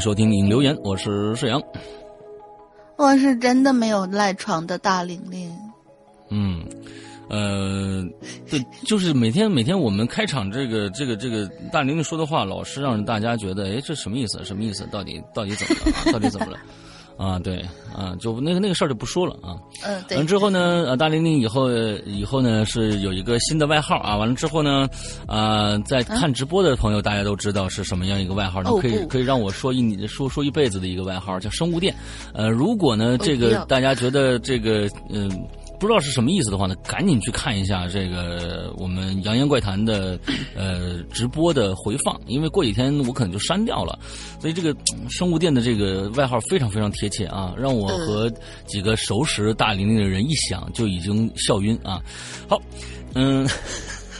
迎收听影留言，我是世阳，我是真的没有赖床的大玲玲。嗯，呃，对，就是每天每天我们开场这个这个这个大玲玲说的话，老是让大家觉得，哎，这什么意思？什么意思？到底到底怎么了？啊、到底怎么了？啊，对，啊，就那个那个事儿就不说了啊。嗯，对。完之后呢，呃，大玲玲以后以后呢是有一个新的外号啊。完了之后呢，啊，在看直播的朋友大家都知道是什么样一个外号，可以可以让我说一你说说一辈子的一个外号叫生物电。呃，如果呢这个大家觉得这个嗯。不知道是什么意思的话呢，赶紧去看一下这个我们《扬言怪谈》的呃直播的回放，因为过几天我可能就删掉了，所以这个生物店的这个外号非常非常贴切啊，让我和几个熟识大玲玲的人一想就已经笑晕啊。好，嗯，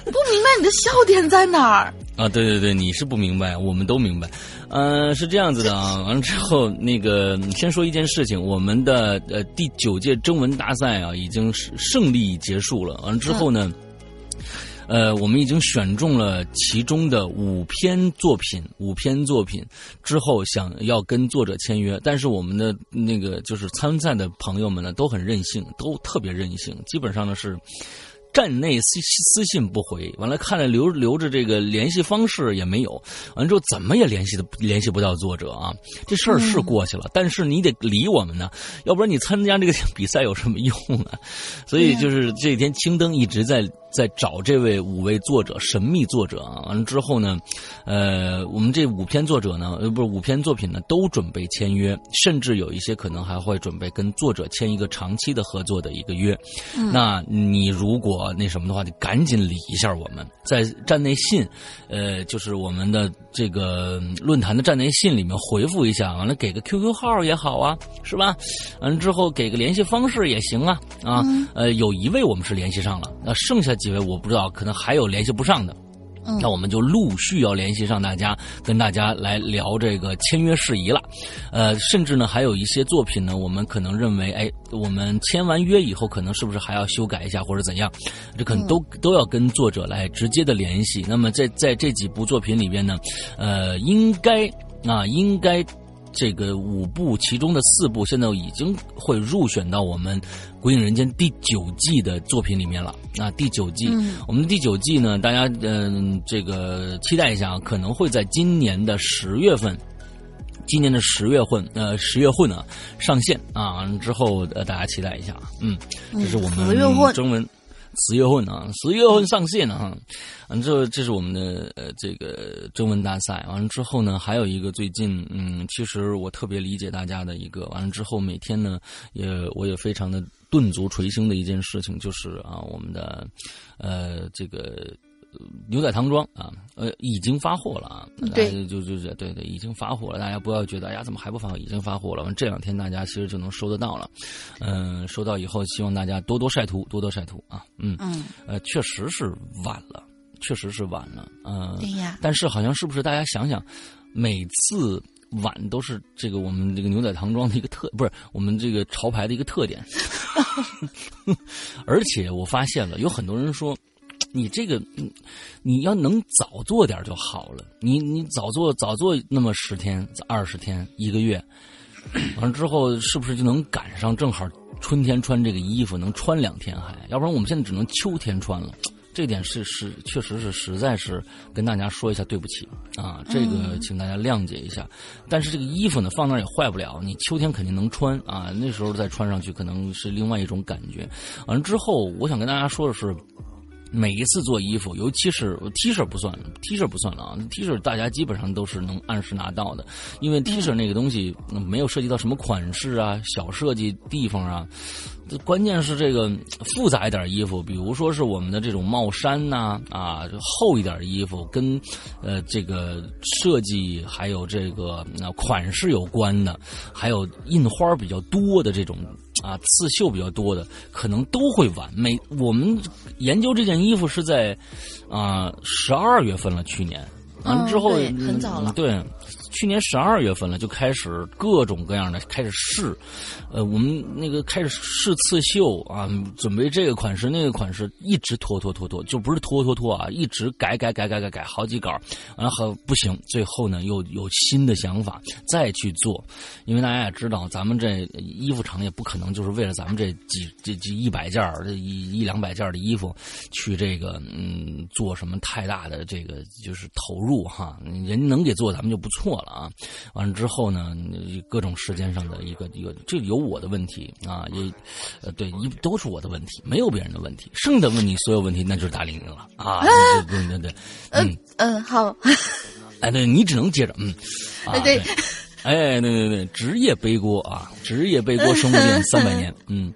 不明白你的笑点在哪儿啊？对对对，你是不明白，我们都明白。嗯，是这样子的啊。完了之后，那个先说一件事情，我们的呃第九届征文大赛啊，已经是胜利结束了。完了之后呢，呃，我们已经选中了其中的五篇作品，五篇作品之后想要跟作者签约，但是我们的那个就是参赛的朋友们呢，都很任性，都特别任性，基本上呢是。站内私私信不回，完了看了留留着这个联系方式也没有，完了之后怎么也联系的联系不到作者啊？这事儿是过去了，但是你得理我们呢，要不然你参加这个 比赛有什么用呢？所以就是这几天青灯一直在在找这位五位作者，神秘作者啊。完了之后呢，呃，我们这五篇作者呢，呃，不是五篇作品呢，都准备签约，甚至有一些可能还会准备跟作者签一个长期的合作的一个约。那你如果那什么的话，就赶紧理一下我们，在站内信，呃，就是我们的这个论坛的站内信里面回复一下，完了给个 QQ 号也好啊，是吧？完了之后给个联系方式也行啊，啊，呃，有一位我们是联系上了，那剩下几位我不知道，可能还有联系不上的。那我们就陆续要联系上大家，跟大家来聊这个签约事宜了。呃，甚至呢，还有一些作品呢，我们可能认为，哎，我们签完约以后，可能是不是还要修改一下或者怎样？这可能都都要跟作者来直接的联系。那么在在这几部作品里边呢，呃，应该啊，应该。这个五部其中的四部现在已经会入选到我们《鬼影人间》第九季的作品里面了。那，第九季，我们的第九季呢，大家嗯，这个期待一下，可能会在今年的十月份，今年的十月份，呃，十月份呢上线啊。之后呃，大家期待一下，嗯，这是我们中文。十月份啊，十月份上线了哈。完之后，这是我们的呃这个征文大赛。完了之后呢，还有一个最近嗯，其实我特别理解大家的一个。完了之后，每天呢也我也非常的顿足捶胸的一件事情，就是啊，我们的呃这个牛仔唐装啊，呃，已经发货了啊。对，就就就对对，已经发货了。大家不要觉得哎呀，怎么还不发货？已经发货了。完这两天大家其实就能收得到了。嗯，收到以后，希望大家多多晒图，多多晒图啊。嗯嗯，呃，确实是晚了，确实是晚了。嗯，对呀。但是好像是不是大家想想，每次。晚都是这个我们这个牛仔唐装的一个特，不是我们这个潮牌的一个特点。而且我发现了，有很多人说，你这个你要能早做点就好了。你你早做早做那么十天、二十天、一个月，完了之后是不是就能赶上正好春天穿这个衣服能穿两天还？要不然我们现在只能秋天穿了。这点是是，确实是，实在是跟大家说一下对不起啊，这个请大家谅解一下。但是这个衣服呢，放那儿也坏不了，你秋天肯定能穿啊，那时候再穿上去可能是另外一种感觉。完了之后，我想跟大家说的是。每一次做衣服，尤其是 T 恤不算，T 恤不算了啊，T 恤大家基本上都是能按时拿到的，因为 T 恤那个东西没有涉及到什么款式啊、小设计地方啊，关键是这个复杂一点衣服，比如说是我们的这种帽衫呐啊，厚一点衣服跟呃这个设计还有这个款式有关的，还有印花比较多的这种。啊，刺绣比较多的可能都会晚。每我们研究这件衣服是在啊十二月份了，去年完了之后很早了，对。去年十二月份了，就开始各种各样的开始试，呃，我们那个开始试刺绣啊，准备这个款式那个款式，一直拖拖拖拖，就不是拖拖拖啊，一直改改改改改改好几稿，然后不行，最后呢又有新的想法再去做，因为大家也知道，咱们这衣服厂也不可能就是为了咱们这几这几一百件儿一一两百件的衣服去这个嗯做什么太大的这个就是投入哈，人能给做咱们就不错。了啊，完了之后呢，各种时间上的一个一个，这有我的问题啊，也呃对，一都是我的问题，没有别人的问题，剩的问题所有问题那就是大玲玲了啊，对对对，嗯。嗯好，哎对你只能接着嗯，啊对，哎对对对，职业背锅啊，职业背锅生物店 三百年，嗯。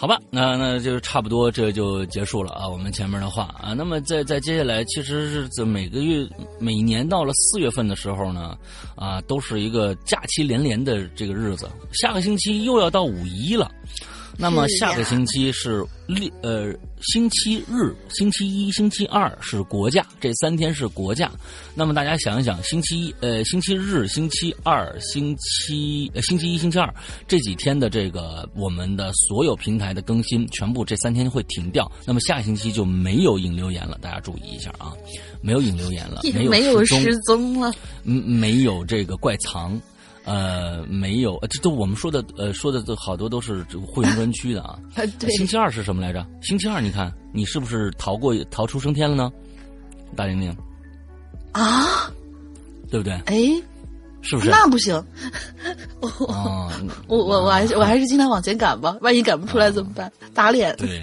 好吧，那那就差不多这就结束了啊。我们前面的话啊，那么在在接下来，其实是在每个月每年到了四月份的时候呢，啊，都是一个假期连连的这个日子。下个星期又要到五一了。那么下个星期是六呃星期日、星期一、星期二是国假，这三天是国假。那么大家想一想，星期一呃星期日、星期二、星期呃星期一、星期二这几天的这个我们的所有平台的更新，全部这三天会停掉。那么下星期就没有引流言了，大家注意一下啊，没有引流言了，没有失踪了，嗯，没有这个怪藏。呃，没有，这都我们说的，呃，说的都好多都是这个会员专区的 啊。对。星期二是什么来着？星期二，你看你是不是逃过逃出升天了呢？大玲玲。啊？对不对？哎，是不是？那不行。哦。我我我还是我还是尽量往前赶吧，万一赶不出来怎么办？打脸。对。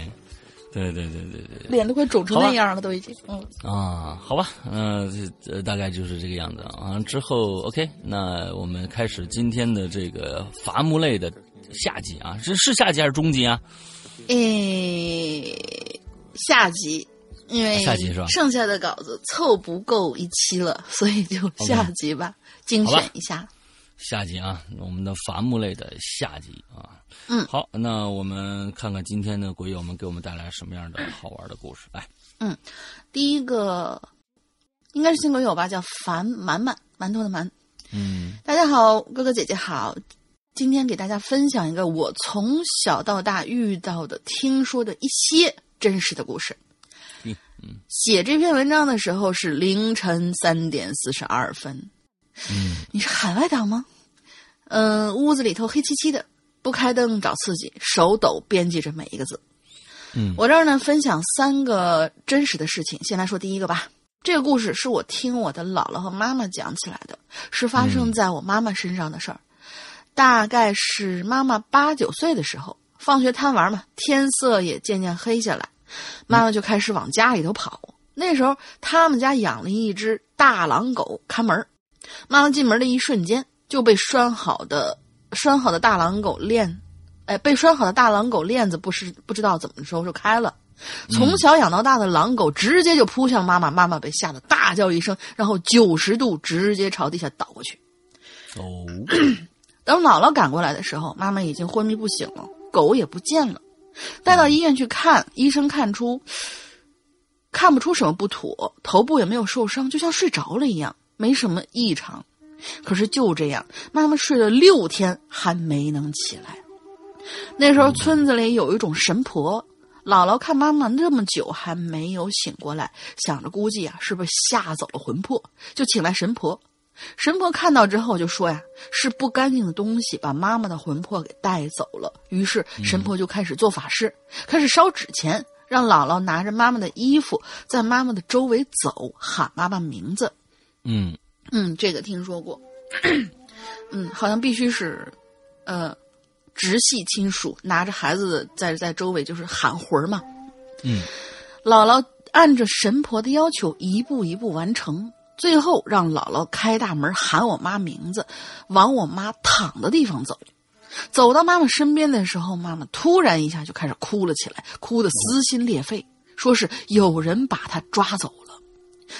对对对对对，脸都快肿成那样了，都已经。嗯啊，好吧，嗯，这大概就是这个样子啊。之后 OK，那我们开始今天的这个伐木类的下集啊，是是下集还是中集啊？诶，下集，因为下集是吧？剩下的稿子凑不够一期了，所以就下集吧，精选一下。下集啊，我们的伐木类的下集啊。嗯，好，那我们看看今天的鬼友们给我们带来什么样的好玩的故事。来，嗯，第一个应该是新鬼友吧，叫樊满满馒头的馒。嗯，大家好，哥哥姐姐好，今天给大家分享一个我从小到大遇到的、听说的一些真实的故事。嗯嗯，写这篇文章的时候是凌晨三点四十二分。嗯，你是海外党吗？嗯，屋子里头黑漆漆的，不开灯找刺激，手抖编辑着每一个字。嗯，我这儿呢分享三个真实的事情。先来说第一个吧。这个故事是我听我的姥姥和妈妈讲起来的，是发生在我妈妈身上的事儿。大概是妈妈八九岁的时候，放学贪玩嘛，天色也渐渐黑下来，妈妈就开始往家里头跑。那时候他们家养了一只大狼狗看门妈妈进门的一瞬间，就被拴好的拴好的大狼狗链，哎，被拴好的大狼狗链子不是不知道怎么收就开了。从小养到大的狼狗直接就扑向妈妈，妈妈被吓得大叫一声，然后九十度直接朝地下倒过去。哦，等姥姥赶过来的时候，妈妈已经昏迷不醒了，狗也不见了。带到医院去看，医生看出看不出什么不妥，头部也没有受伤，就像睡着了一样，没什么异常。可是就这样，妈妈睡了六天还没能起来。那时候村子里有一种神婆，姥姥看妈妈那么久还没有醒过来，想着估计啊是不是吓走了魂魄，就请来神婆。神婆看到之后就说呀，是不干净的东西把妈妈的魂魄给带走了。于是神婆就开始做法事，开始烧纸钱，让姥姥拿着妈妈的衣服在妈妈的周围走，喊妈妈名字。嗯嗯，这个听说过。嗯，好像必须是，呃，直系亲属拿着孩子在在周围就是喊魂儿嘛。嗯，姥姥按着神婆的要求一步一步完成，最后让姥姥开大门喊我妈名字，往我妈躺的地方走。走到妈妈身边的时候，妈妈突然一下就开始哭了起来，哭得撕心裂肺，说是有人把她抓走了。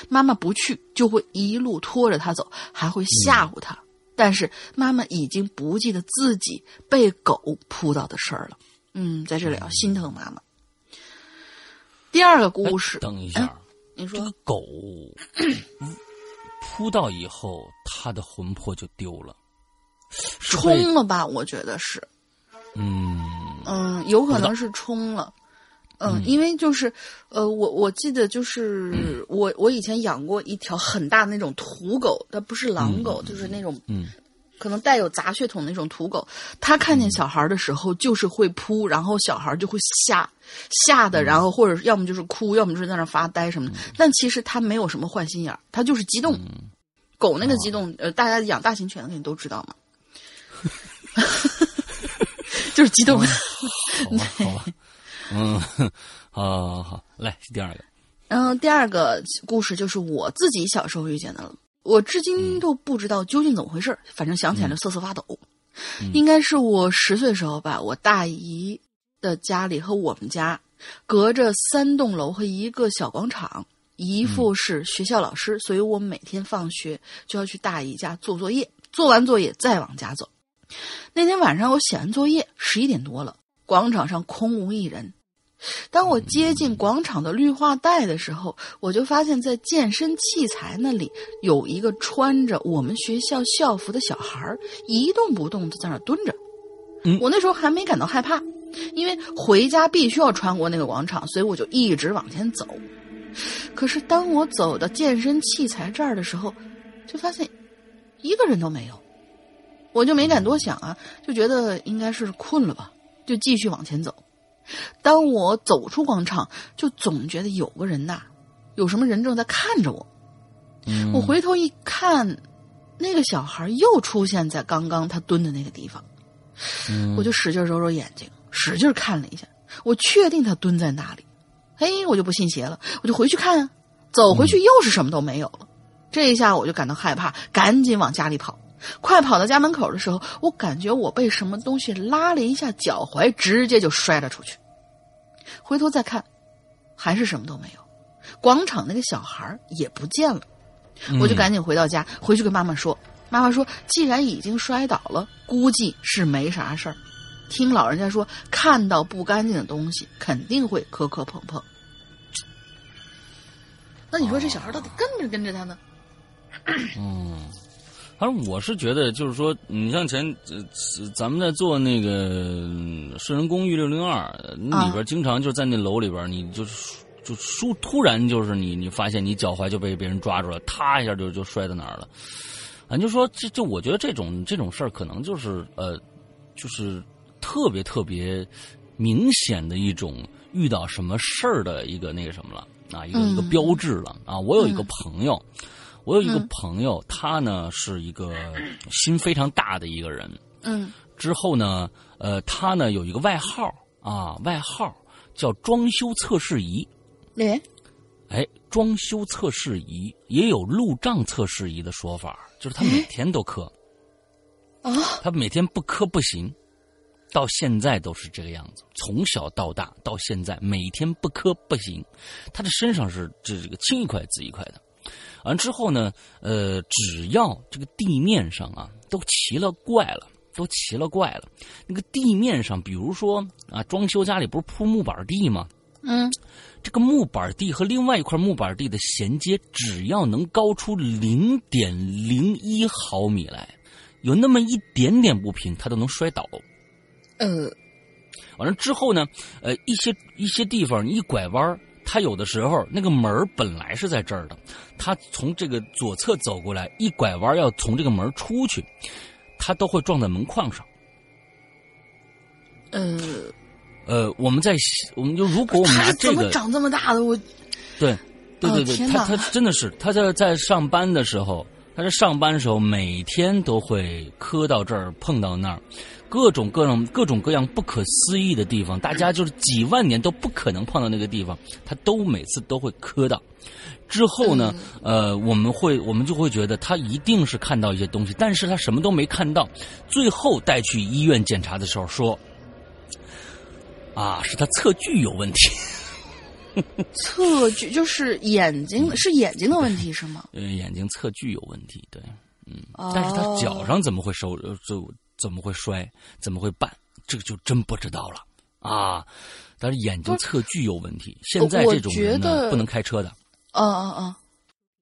妈妈不去，就会一路拖着他走，还会吓唬他。但是妈妈已经不记得自己被狗扑到的事儿了。嗯，在这里要心疼妈妈。第二个故事，等一下，你说这个狗扑到以后，它的魂魄就丢了，冲了吧？我觉得是，嗯嗯，有可能是冲了。嗯，因为就是，呃，我我记得就是我我以前养过一条很大的那种土狗，它不是狼狗，就是那种嗯。可能带有杂血统那种土狗。它看见小孩的时候就是会扑，然后小孩就会吓吓的，然后或者要么就是哭，要么就是在那发呆什么的。但其实它没有什么坏心眼儿，它就是激动。狗那个激动，呃，大家养大型犬的肯定都知道嘛，就是激动。好吧好吧，嗯，好好好，来第二个，然后第二个故事就是我自己小时候遇见的了，我至今都不知道究竟怎么回事儿反正想起来就瑟瑟发抖。应该是我十岁的时候吧，我大姨的家里和我们家隔着三栋楼和一个小广场，姨父是学校老师，所以我每天放学就要去大姨家做作业，做完作业再往家走。那天晚上我写完作业，十一点多了，广场上空无一人。当我接近广场的绿化带的时候，我就发现，在健身器材那里有一个穿着我们学校校服的小孩儿，一动不动的在那蹲着。嗯我那时候还没感到害怕，因为回家必须要穿过那个广场，所以我就一直往前走。可是当我走到健身器材这儿的时候，就发现一个人都没有。我就没敢多想啊，就觉得应该是困了吧，就继续往前走。当我走出广场，就总觉得有个人呐，有什么人正在看着我。嗯我回头一看，那个小孩又出现在刚刚他蹲的那个地方，嗯我就使劲揉揉眼睛，使劲看了一下，我确定他蹲在那里。嘿，我就不信邪了，我就回去看啊，走回去又是什么都没有了。这一下我就感到害怕，赶紧往家里跑。快跑到家门口的时候，我感觉我被什么东西拉了一下脚踝，直接就摔了出去。回头再看，还是什么都没有，广场那个小孩也不见了。我就赶紧回到家，回去跟妈妈说。妈妈说，既然已经摔倒了，估计是没啥事儿。听老人家说，看到不干净的东西，肯定会磕磕碰碰。那你说这小孩到底跟没跟着他呢？嗯，反正我是觉得，就是说，你像前咱们在做那个嗯市人公寓六零二，里边经常就在那楼里边，你就就突突然就是你你发现你脚踝就被别人抓住了，啪一下就就摔在哪儿了。俺就说这这，我觉得这种这种事儿可能就是呃，就是特别特别明显的一种遇到什么事儿的一个那个什么了啊，一个、一个标志了啊。我有一个朋友。我有一个嗯朋友，他呢是一个心非常大的一个人。嗯之后呢，呃，他呢有一个外号啊，外号叫“装修测试仪哎，”。哎，装修测试仪也有路障测试仪的说法，就是他每天都磕，啊，他每天不磕不行。到现在都是这个样子，从小到大到现在，每天不磕不行。他的身上是这这个青一块紫一块的。完之后呢，呃，只要这个地面上啊都奇了怪了，都奇了怪了。那个地面上，比如说啊，装修家里不是铺木板地吗？嗯，这个木板地和另外一块木板地的衔接，只要能高出零点零一毫米来，有那么一点点不平，它都能摔倒。呃，完了之后呢，呃，一些一些地方你一拐弯它有的时候那个门本来是在这儿的，他从这个左侧走过来，一拐弯要从这个门出去，他都会撞在门框上。呃，呃，我们在我们就如果我们拿这个怎么长这么大的我？对，对对哦对，他他真的是他在在上班的时候，他在上班的时候每天都会磕到这儿碰到那儿，各种各种各种各样不可思议的地方，大家就是几万年都不可能碰到那个地方，他都每次都会磕到。之后呢，呃，我们会我们就会觉得他一定是看到一些东西，但是他什么都没看到。最后带去医院检查的时候说，啊，是他测距有问题。测距就是眼睛是眼睛的问题是吗？呃，眼睛测距有问题，对，嗯，哦但是他脚上怎么会受，呃就怎么会摔，怎么会绊，这个就真不知道了。啊。但是眼睛测距有问题，现在这种人我觉得呢不能开车的，嗯嗯嗯。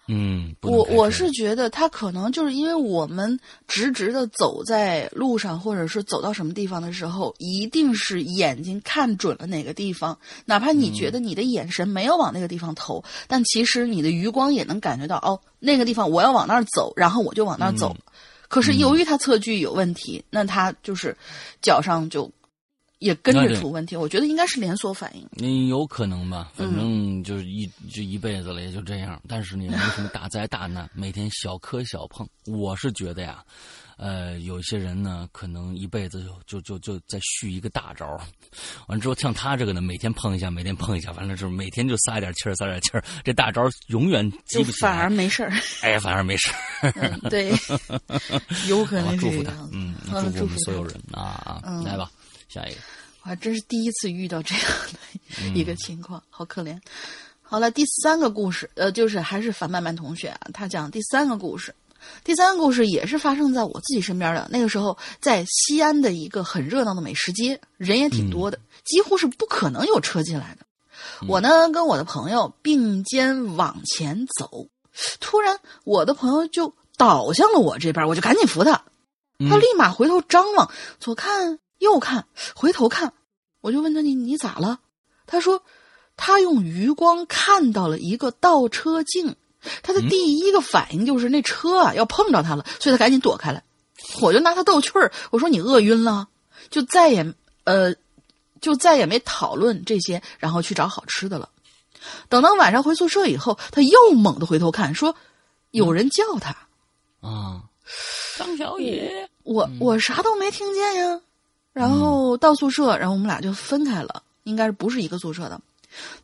嗯，我我是觉得他可能就是因为我们直直的走在路上，或者是走到什么地方的时候，一定是眼睛看准了哪个地方，哪怕你觉得你的眼神没有往那个地方投，但其实你的余光也能感觉到，哦，那个地方我要往那儿走，然后我就往那儿走。可是由于他测距有问题，那他就是脚上就也跟着出问题。我觉得应该是连锁反应。你有可能吧，反嗯正就是一就一辈子了，也就这样。但是呢，没什么大灾大难，每天小磕小碰。我是觉得呀，呃，有一些人呢，可能一辈子就就就就在续一个大招儿，完之后像他这个呢，每天碰一下，每天碰一下，完了之后每天就撒一点气儿，撒点气儿，这大招永远就记不起反而。没事儿，哎，反而没事儿。嗯，对，有可能，是祝福他嗯，嗯祝福我们所有人啊啊！嗯来吧，下一个。我还真是第一次遇到这样的嗯一个情况，好可怜。好了，第三个故事，呃，就是还是樊曼曼同学啊，他讲第三个故事。第三个故事也是发生在我自己身边的。那个时候在西安的一个很热闹的美食街，人也挺多的，几乎是不可能有车进来的。我呢跟我的朋友并肩往前走，突然我的朋友就倒向了我这边，我就赶紧扶他。他立马回头张望，左看右看，回头看，我就问他你你咋了？他说他用余光看到了一个倒车镜，他的第一个反应就是那车啊要碰着他了，所以他赶紧躲开了。我就拿他逗趣儿，我说你饿晕了，就再也呃就再也没讨论这些，然后去找好吃的了。等到晚上回宿舍以后，他又猛地回头看，说有人叫他。啊，张小野，我我啥都没听见呀。然后到宿舍，然后我们俩就分开了，应该是不是一个宿舍的。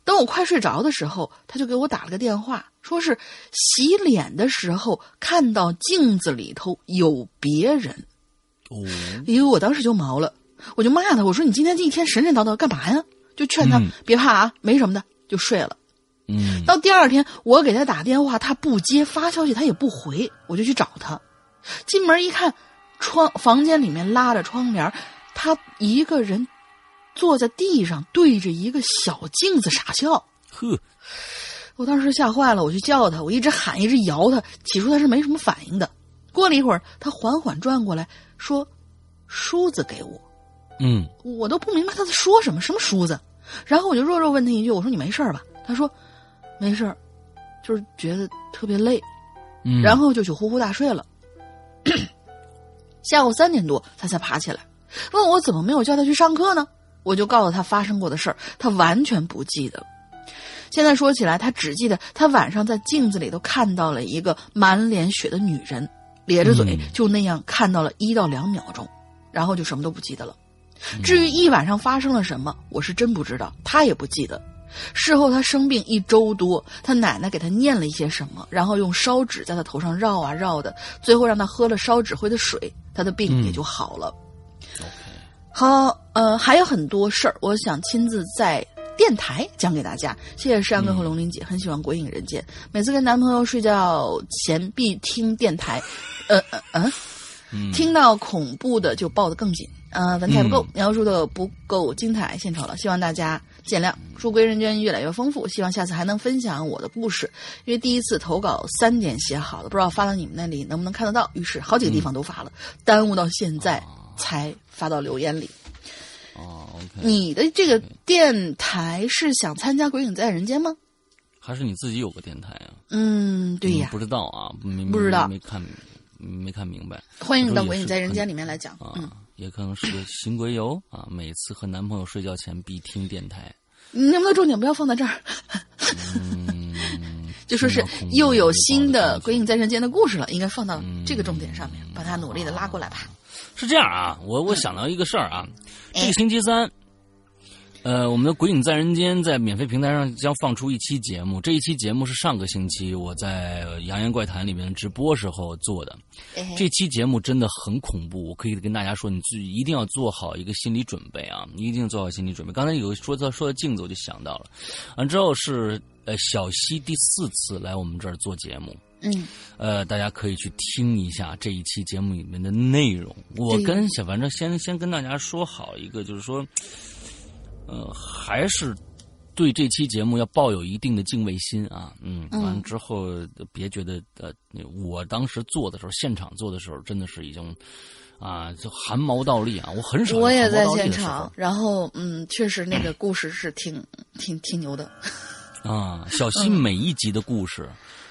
等我快睡着的时候，他就给我打了个电话，说是洗脸的时候看到镜子里头有别人。哦，因为，我当时就毛了，我就骂他，我说你今天这一天神神叨叨干嘛呀？就劝他、嗯别怕啊，没什么的，就睡了。嗯，到第二天，我给他打电话，他不接，发消息他也不回，我就去找他。进门一看，窗房间里面拉着窗帘，他一个人坐在地上，对着一个小镜子傻笑。呵，我当时吓坏了，我就叫他，我一直喊，一直摇他，起初他是没什么反应的。过了一会儿，他缓缓转过来说：“梳子给我。”嗯我都不明白他在说什么，什么梳子。然后我就弱弱问他一句：“我说你没事儿吧？”他说：“没事儿，就是觉得特别累。”嗯，然后就去呼呼大睡了。下午三点多，他才爬起来，问我怎么没有叫他去上课呢？我就告诉他发生过的事儿，他完全不记得。现在说起来，他只记得他晚上在镜子里头看到了一个满脸血的女人，咧着嘴，嗯就那样看到了一到两秒钟，然后就什么都不记得了。至于一晚上发生了什么，我是真不知道，他也不记得。事后他生病一周多，他奶奶给他念了一些什么，然后用烧纸在他头上绕啊绕的，最后让他喝了烧纸灰的水，他的病嗯也就好了。好，呃，还有很多事儿，我想亲自在电台讲给大家。谢谢山哥和龙鳞姐，很喜欢《鬼影人间》，每次跟男朋友睡觉前必听电台，呃呃呃，嗯，听到恐怖的就抱得更紧。呃，文采不够，描述的不够精彩，献丑了，希望大家见谅。祝归人间越来越丰富，希望下次还能分享我的故事，因为第一次投稿三点写好了，不知道发到你们那里能不能看得到，于是好几个地方都发了，耽误到现在才发到留言里。哦，OK，你的这个电台是想参加《鬼影在人间》吗？还是你自己有个电台啊？嗯，对呀嗯，不知道啊，没不知道没看没看明白。欢迎到《鬼影在人间》里面来讲。嗯啊，，也可能是个新鬼友啊，每次和男朋友睡觉前必听电台。你能不能重点不要放在这儿？嗯，就说是又有新的《鬼影在人间》的故事了，应该放到嗯这个重点上面，把它努力的拉过来吧。是这样啊，我我想到一个事儿啊，哎这个星期三，呃，我们的《鬼影在人间》在免费平台上将放出一期节目。这一期节目是上个星期我在《扬言怪谈》里面直播时候做的。哎这期节目真的很恐怖，我可以跟大家说，你自己一定要做好一个心理准备啊！你一定做好心理准备。刚才有说到说到镜子，我就想到了，完之后是呃小西第四次来我们这儿做节目，嗯，呃，大家可以去听一下这一期节目里面的内容。我跟小反正先先跟大家说好一个，就是说，呃，还是对这期节目要抱有一定的敬畏心啊。嗯，嗯完了之后别觉得呃，我当时做的时候，现场做的时候，真的是已经啊，就汗毛倒立啊！我很少我也在现场，然后嗯，确实那个故事是挺挺挺牛的。啊，小西嗯每一集的故事，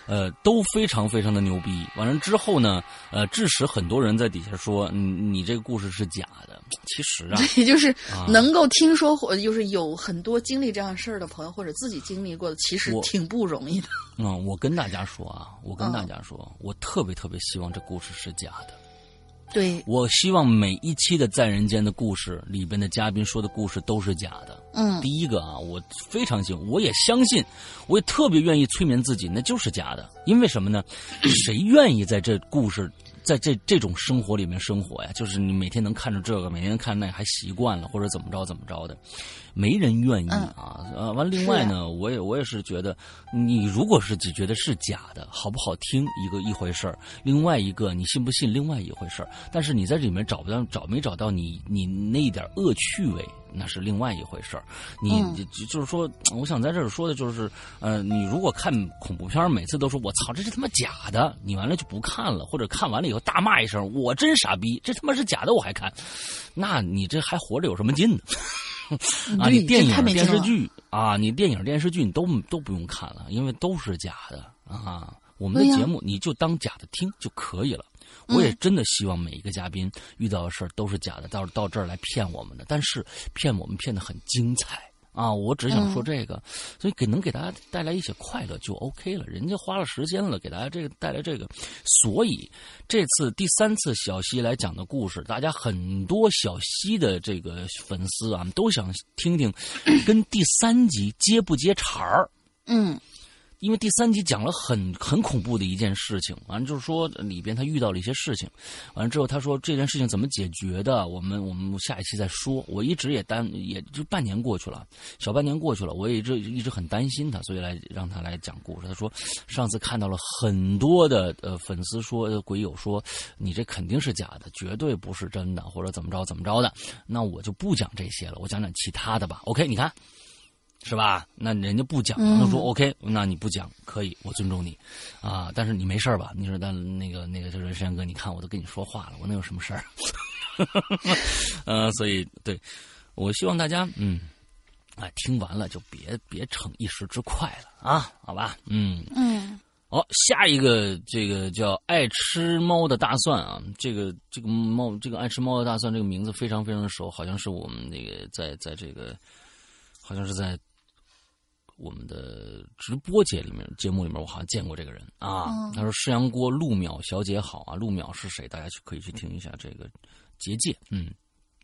呃，都非常非常的牛逼。完了之后呢，呃，致使很多人在底下说，你你这个故事是假的。其实啊，也 就是啊能够听说或就是有很多经历这样事儿的朋友，或者自己经历过的，其实挺不容易的。嗯，我跟大家说啊，我跟嗯大家说，我特别特别希望这故事是假的。对，我希望每一期的《在人间》的故事里边的嘉宾说的故事都是假的。嗯第一个啊，我非常信，我也相信，我也特别愿意催眠自己，那就是假的。因为什么呢？谁愿意在这故事，在这这种生活里面生活呀？就是你每天能看着这个，每天看那还习惯了，或者怎么着怎么着的，没人愿意啊。呃，完，另外呢，我也我也是觉得，你如果是只觉得是假的，好不好听一个一回事儿，另外一个你信不信另外一回事儿。但是你在这里面找不到找没找到你你那一点恶趣味，那是另外一回事儿。你嗯就就是说，我想在这儿说的就是，呃，你如果看恐怖片，每次都说我操，这是他妈假的，你完了就不看了，或者看完了以后大骂一声，我真傻逼，这他妈是假的我还看，那你这还活着有什么劲呢？啊，你电影电视剧啊，你电影、电视剧你都都不用看了，因为都是假的啊。我们的节目你就当假的听就可以了。我也真的希望每一个嘉宾遇到的事儿都是假的，到到这儿来骗我们的，但是骗我们骗的很精彩啊！我只想说这个，所以给能给大家带来一些快乐就 OK 了。人家花了时间了，给大家这个带来这个，所以这次第三次小西来讲的故事，大家很多小西的这个粉丝啊，都想听听跟第三集接不接茬儿。嗯因为第三集讲了很很恐怖的一件事情，完了就是说里边他遇到了一些事情，完了之后他说这件事情怎么解决的，我们我们下一期再说。我一直也担，也就半年过去了，小半年过去了，我也一直一直很担心他，所以来让他来讲故事。他说上次看到了很多的呃粉丝说鬼友说你这肯定是假的，绝对不是真的，或者怎么着怎么着的，那我就不讲这些了，我讲讲其他的吧。OK，你看。是吧？那人家不讲，嗯他说 OK，那你不讲可以，我尊重你，啊，但是你没事儿吧？你说但那个那个就是山哥，你看我都跟你说话了，我能有什么事儿？呃，所以对，我希望大家嗯，哎，听完了就别别逞一时之快了啊，好吧？嗯，嗯好，下一个这个叫爱吃猫的大蒜啊，这个这个猫这个爱吃猫的大蒜这个名字非常非常的熟，好像是我们那个在在这个好像是在我们的直播节里面节目里面，我好像见过这个人啊。嗯他说：“世阳郭陆淼小姐好啊，陆淼是谁？大家去可以去听一下这个结界，嗯。”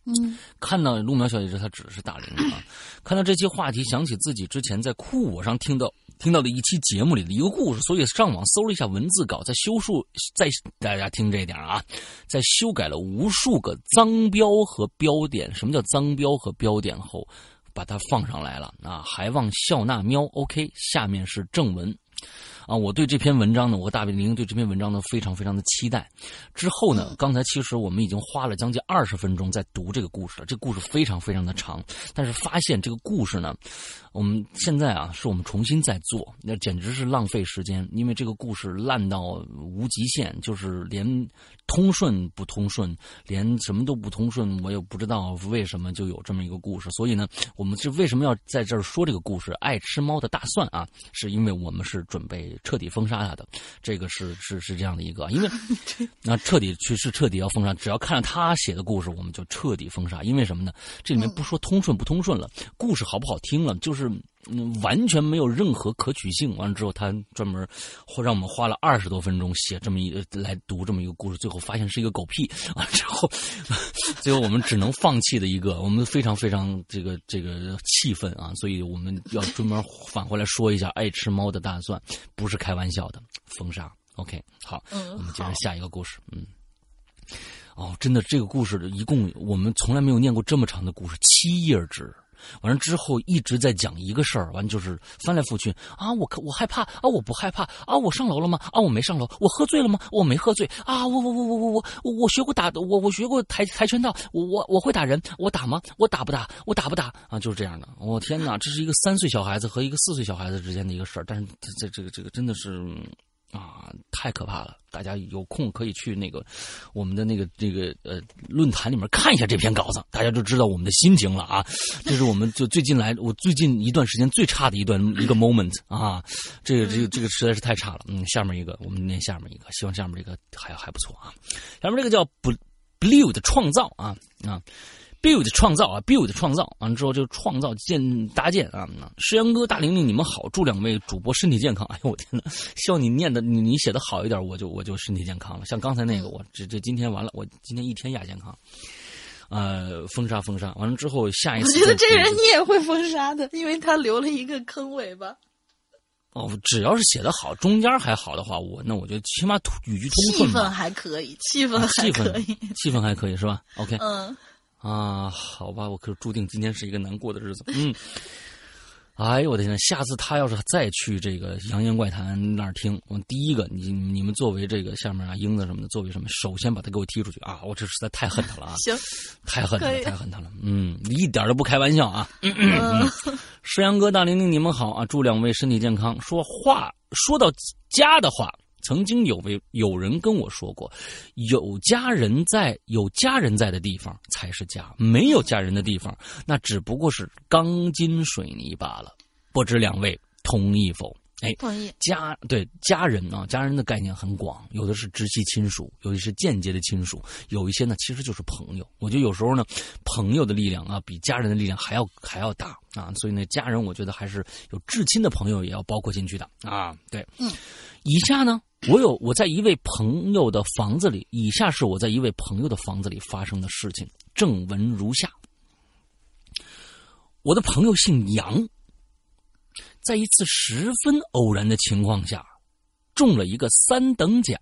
嗯看到陆苗小姐这，她指的是大龄啊。看到这期话题，想起自己之前在酷我上听到听到的一期节目里的一个故事，所以上网搜了一下文字稿，在修数，在大家听这一点啊，在修改了无数个脏标和标点。什么叫脏标和标点后，把它放上来了啊！还望笑纳喵。OK，下面是正文。啊，我对这篇文章呢，我和大卫玲对这篇文章呢非常非常的期待。之后呢，刚才其实我们已经花了将近二十分钟在读这个故事了，这故事非常非常的长，但是发现这个故事呢，我们现在啊是我们重新在做，那简直是浪费时间，因为这个故事烂到无极限，就是连通顺不通顺，连什么都不通顺，我也不知道为什么就有这么一个故事。所以呢，我们是为什么要在这儿说这个故事？爱吃猫的大蒜啊，是因为我们是准备。彻底封杀他的，这个是是是这样的一个，因为 那彻底去是彻底要封杀，只要看着他写的故事，我们就彻底封杀。因为什么呢？这里面不说通顺不通顺了，故事好不好听了，就是。嗯，完全没有任何可取性。完了之后，他专门让我们花了二十多分钟写这么一来读这么一个故事，最后发现是一个狗屁。完了之后，最后我们只能放弃的一个，我们非常非常这个这个气愤啊！所以我们要专门返回来说一下，爱吃猫的大蒜不是开玩笑的，封杀。OK，好，我们接着下一个故事。嗯，哦，真的，这个故事一共我们从来没有念过这么长的故事，七页纸。完了之后一直在讲一个事儿，完就是翻来覆去啊，我可我害怕啊，我不害怕啊，我上楼了吗？啊，我没上楼，我喝醉了吗？我没喝醉啊，我我我我我我我学过打我我学过跆跆拳道，我我我会打人，我打吗？我打不打？我打不打？啊，就是这样的。我天哪，这是一个三岁小孩子和一个四岁小孩子之间的一个事儿，但是这这个这个真的是。啊，太可怕了！大家有空可以去那个我们的那个这个呃论坛里面看一下这篇稿子，大家就知道我们的心情了啊。这是我们就最近来我最近一段时间最差的一段一个 moment 啊，这个这个这个实在是太差了。嗯，下面一个我们念下面一个，希望下面这个还还不错啊。下面这个叫 blue 的创造啊啊。Build 创造啊，build 创造完了之后就创造建搭建啊。石阳哥、大玲玲，你们好，祝两位主播身体健康。哎呦我天哪，希望你念的你你写的好一点，我就我就身体健康了。像刚才那个，我这这今天完了，我今天一天亚健康。呃，封杀封杀完了之后，下一次我觉得这人你也会封杀的，因为他留了一个坑尾巴。哦，只要是写的好，中间还好的话，我那我觉得起码语句通顺气氛还可以，气氛还可以，气氛还可以是吧？OK，嗯。啊，好吧，我可注定今天是一个难过的日子。嗯，哎呦我的天，下次他要是再去这个《扬言怪谈》那儿听，我第一个，你你们作为这个下面啊英子什么的，作为什么，首先把他给我踢出去啊！我这实在太恨他了啊！行，太恨他了，太恨他了。嗯，一点都不开玩笑啊！嗯，石阳哥、大玲玲，你们好啊！祝两位身体健康。说话说到家的话。曾经有位有人跟我说过，有家人在有家人在的地方才是家，没有家人的地方那只不过是钢筋水泥罢了。不知两位同意否？哎，同意。家对家人啊，家人的概念很广，有的是直系亲属，有的是间接的亲属，有一些呢其实就是朋友。我觉得有时候呢，朋友的力量啊，比家人的力量还要还要大啊。所以呢，家人我觉得还是有至亲的朋友也要包括进去的啊。对，嗯，以下呢。我有我在一位朋友的房子里，以下是我在一位朋友的房子里发生的事情，正文如下：我的朋友姓杨，在一次十分偶然的情况下，中了一个三等奖，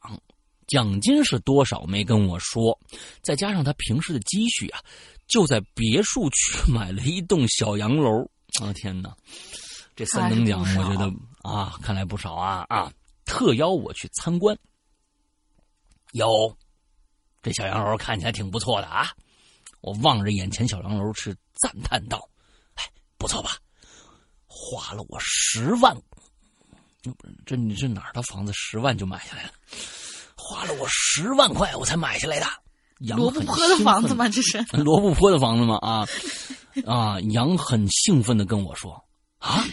奖金是多少没跟我说，再加上他平时的积蓄啊，就在别墅区买了一栋小洋楼。我的天哪，这三等奖我觉得啊，看来不少啊啊！特邀我去参观，哟，这小洋楼看起来挺不错的啊！我望着眼前小洋楼是赞叹道：“哎，不错吧？花了我十万，这你这哪儿的房子十万就买下来了？花了我十万块我才买下来的。”罗布泊的房子吗？这是罗布泊的房子吗？啊啊！杨很兴奋的跟我说：“啊，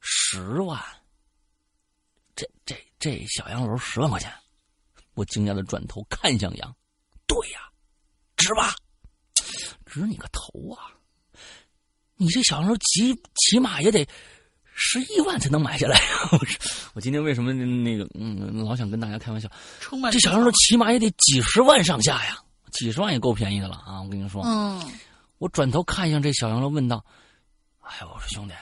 十万。”这这这小洋楼十万块钱，我惊讶的转头看向杨，对呀，值吧？值你个头啊！你这小洋楼起起码也得十一万才能买下来。我我今天为什么那个嗯老想跟大家开玩笑？这小洋楼起码也得几十万上下呀，几十万也够便宜的了啊！我跟你说，嗯，我转头看向这小洋楼问道：“哎，我说兄弟，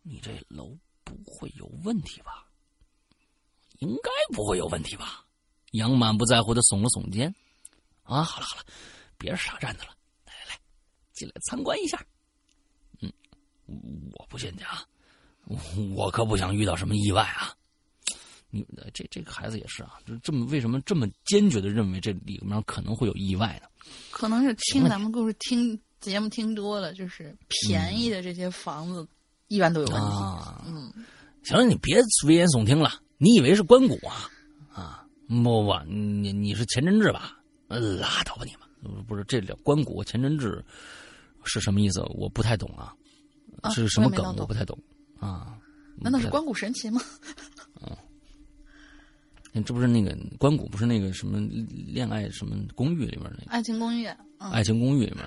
你这楼不会有问题吧？应该不会有问题吧？杨满不在乎的耸了耸肩。啊，好了好了，别傻站着了，来来来，进来参观一下。嗯，我不进去啊，我可不想遇到什么意外啊。你这这个孩子也是啊，就这么为什么这么坚决的认为这里面可能会有意外呢？可能是听咱们故事听节目听多了，就是便宜的这些房子一般都有问题。嗯，行了，你别危言耸听了。你以为是关谷啊？啊，不不，你你是钱真志吧？拉倒吧你们！不是这两关谷钱真志是什么意思？我不太懂啊，是什么梗？我不太懂啊。难道是关谷神奇吗？嗯。这不是那个关谷，不是那个什么恋爱什么公寓里面那个爱情公寓，爱情公寓里面。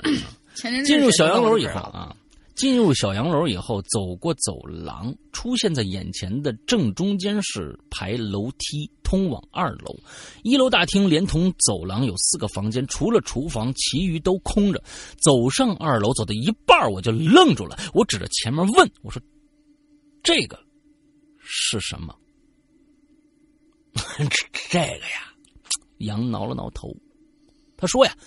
前进入小洋楼以后啊，进入小洋楼以后，走过走廊，出现在眼前的正中间是排楼梯通往二楼。一楼大厅连同走廊有四个房间，除了厨房，其余都空着。走上二楼，走到一半我就愣住了，我指着前面问我说：“这个是什么？” 这个呀，杨挠了挠头，他说呀：“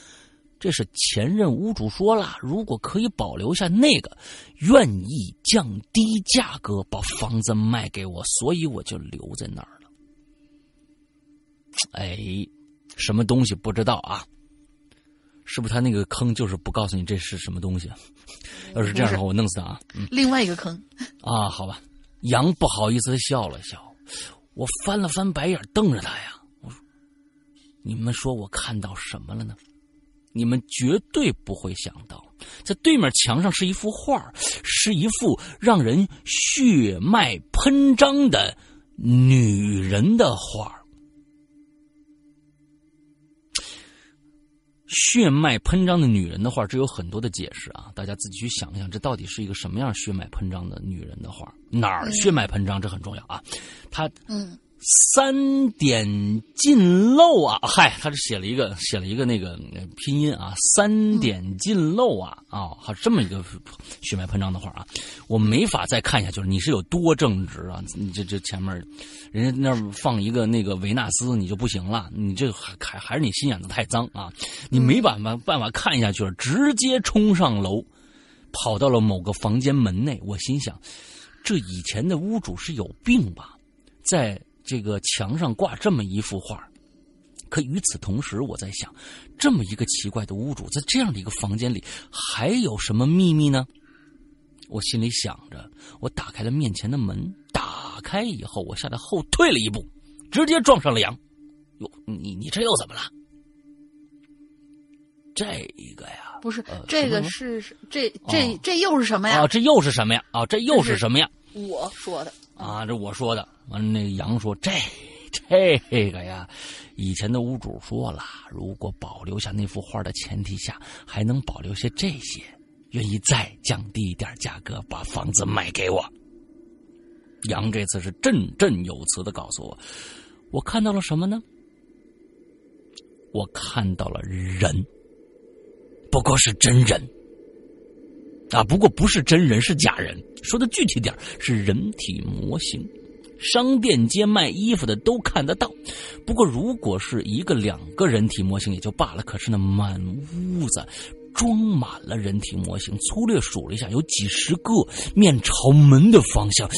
这是前任屋主说了，如果可以保留下那个，愿意降低价格把房子卖给我，所以我就留在那儿了。”哎，什么东西不知道啊？是不是他那个坑就是不告诉你这是什么东西？要是这样的话，我弄死他啊！另外一个坑啊，好吧。杨不好意思的笑了笑。我翻了翻白眼，瞪着他呀。我说：“你们说我看到什么了呢？你们绝对不会想到，在对面墙上是一幅画，是一幅让人血脉喷张的女人的画。血脉喷张的女人的画，这有很多的解释啊。大家自己去想一想，这到底是一个什么样血脉喷张的女人的画？哪儿血脉喷张？这很重要啊。她嗯。三点尽漏啊！嗨，他是写了一个写了一个那个拼音啊，三点尽漏啊啊，好这么一个血脉喷张的话啊，我没法再看下去了。你是有多正直啊？你这这前面人家那放一个那个维纳斯，你就不行了。你这还还还是你心眼子太脏啊！你没办法办法看下去了，直接冲上楼，跑到了某个房间门内。我心想，这以前的屋主是有病吧？在。这个墙上挂这么一幅画，可与此同时，我在想，这么一个奇怪的屋主，在这样的一个房间里，还有什么秘密呢？我心里想着，我打开了面前的门，打开以后，我吓得后退了一步，直接撞上了羊。哟，你你这又怎么了？这个呀，不是这个是这这这又是什么呀？啊，这又是什么呀？啊，这又是什么呀？我说的啊，这我说的。完，那杨说：“这这个呀，以前的屋主说了，如果保留下那幅画的前提下，还能保留些这些，愿意再降低一点价格把房子卖给我。”杨这次是振振有词的告诉我：“我看到了什么呢？我看到了人，不过是真人啊，不过不是真人，是假人。说的具体点是人体模型。”商店街卖衣服的都看得到，不过如果是一个两个人体模型也就罢了。可是那满屋子装满了人体模型，粗略数了一下，有几十个面朝门的方向，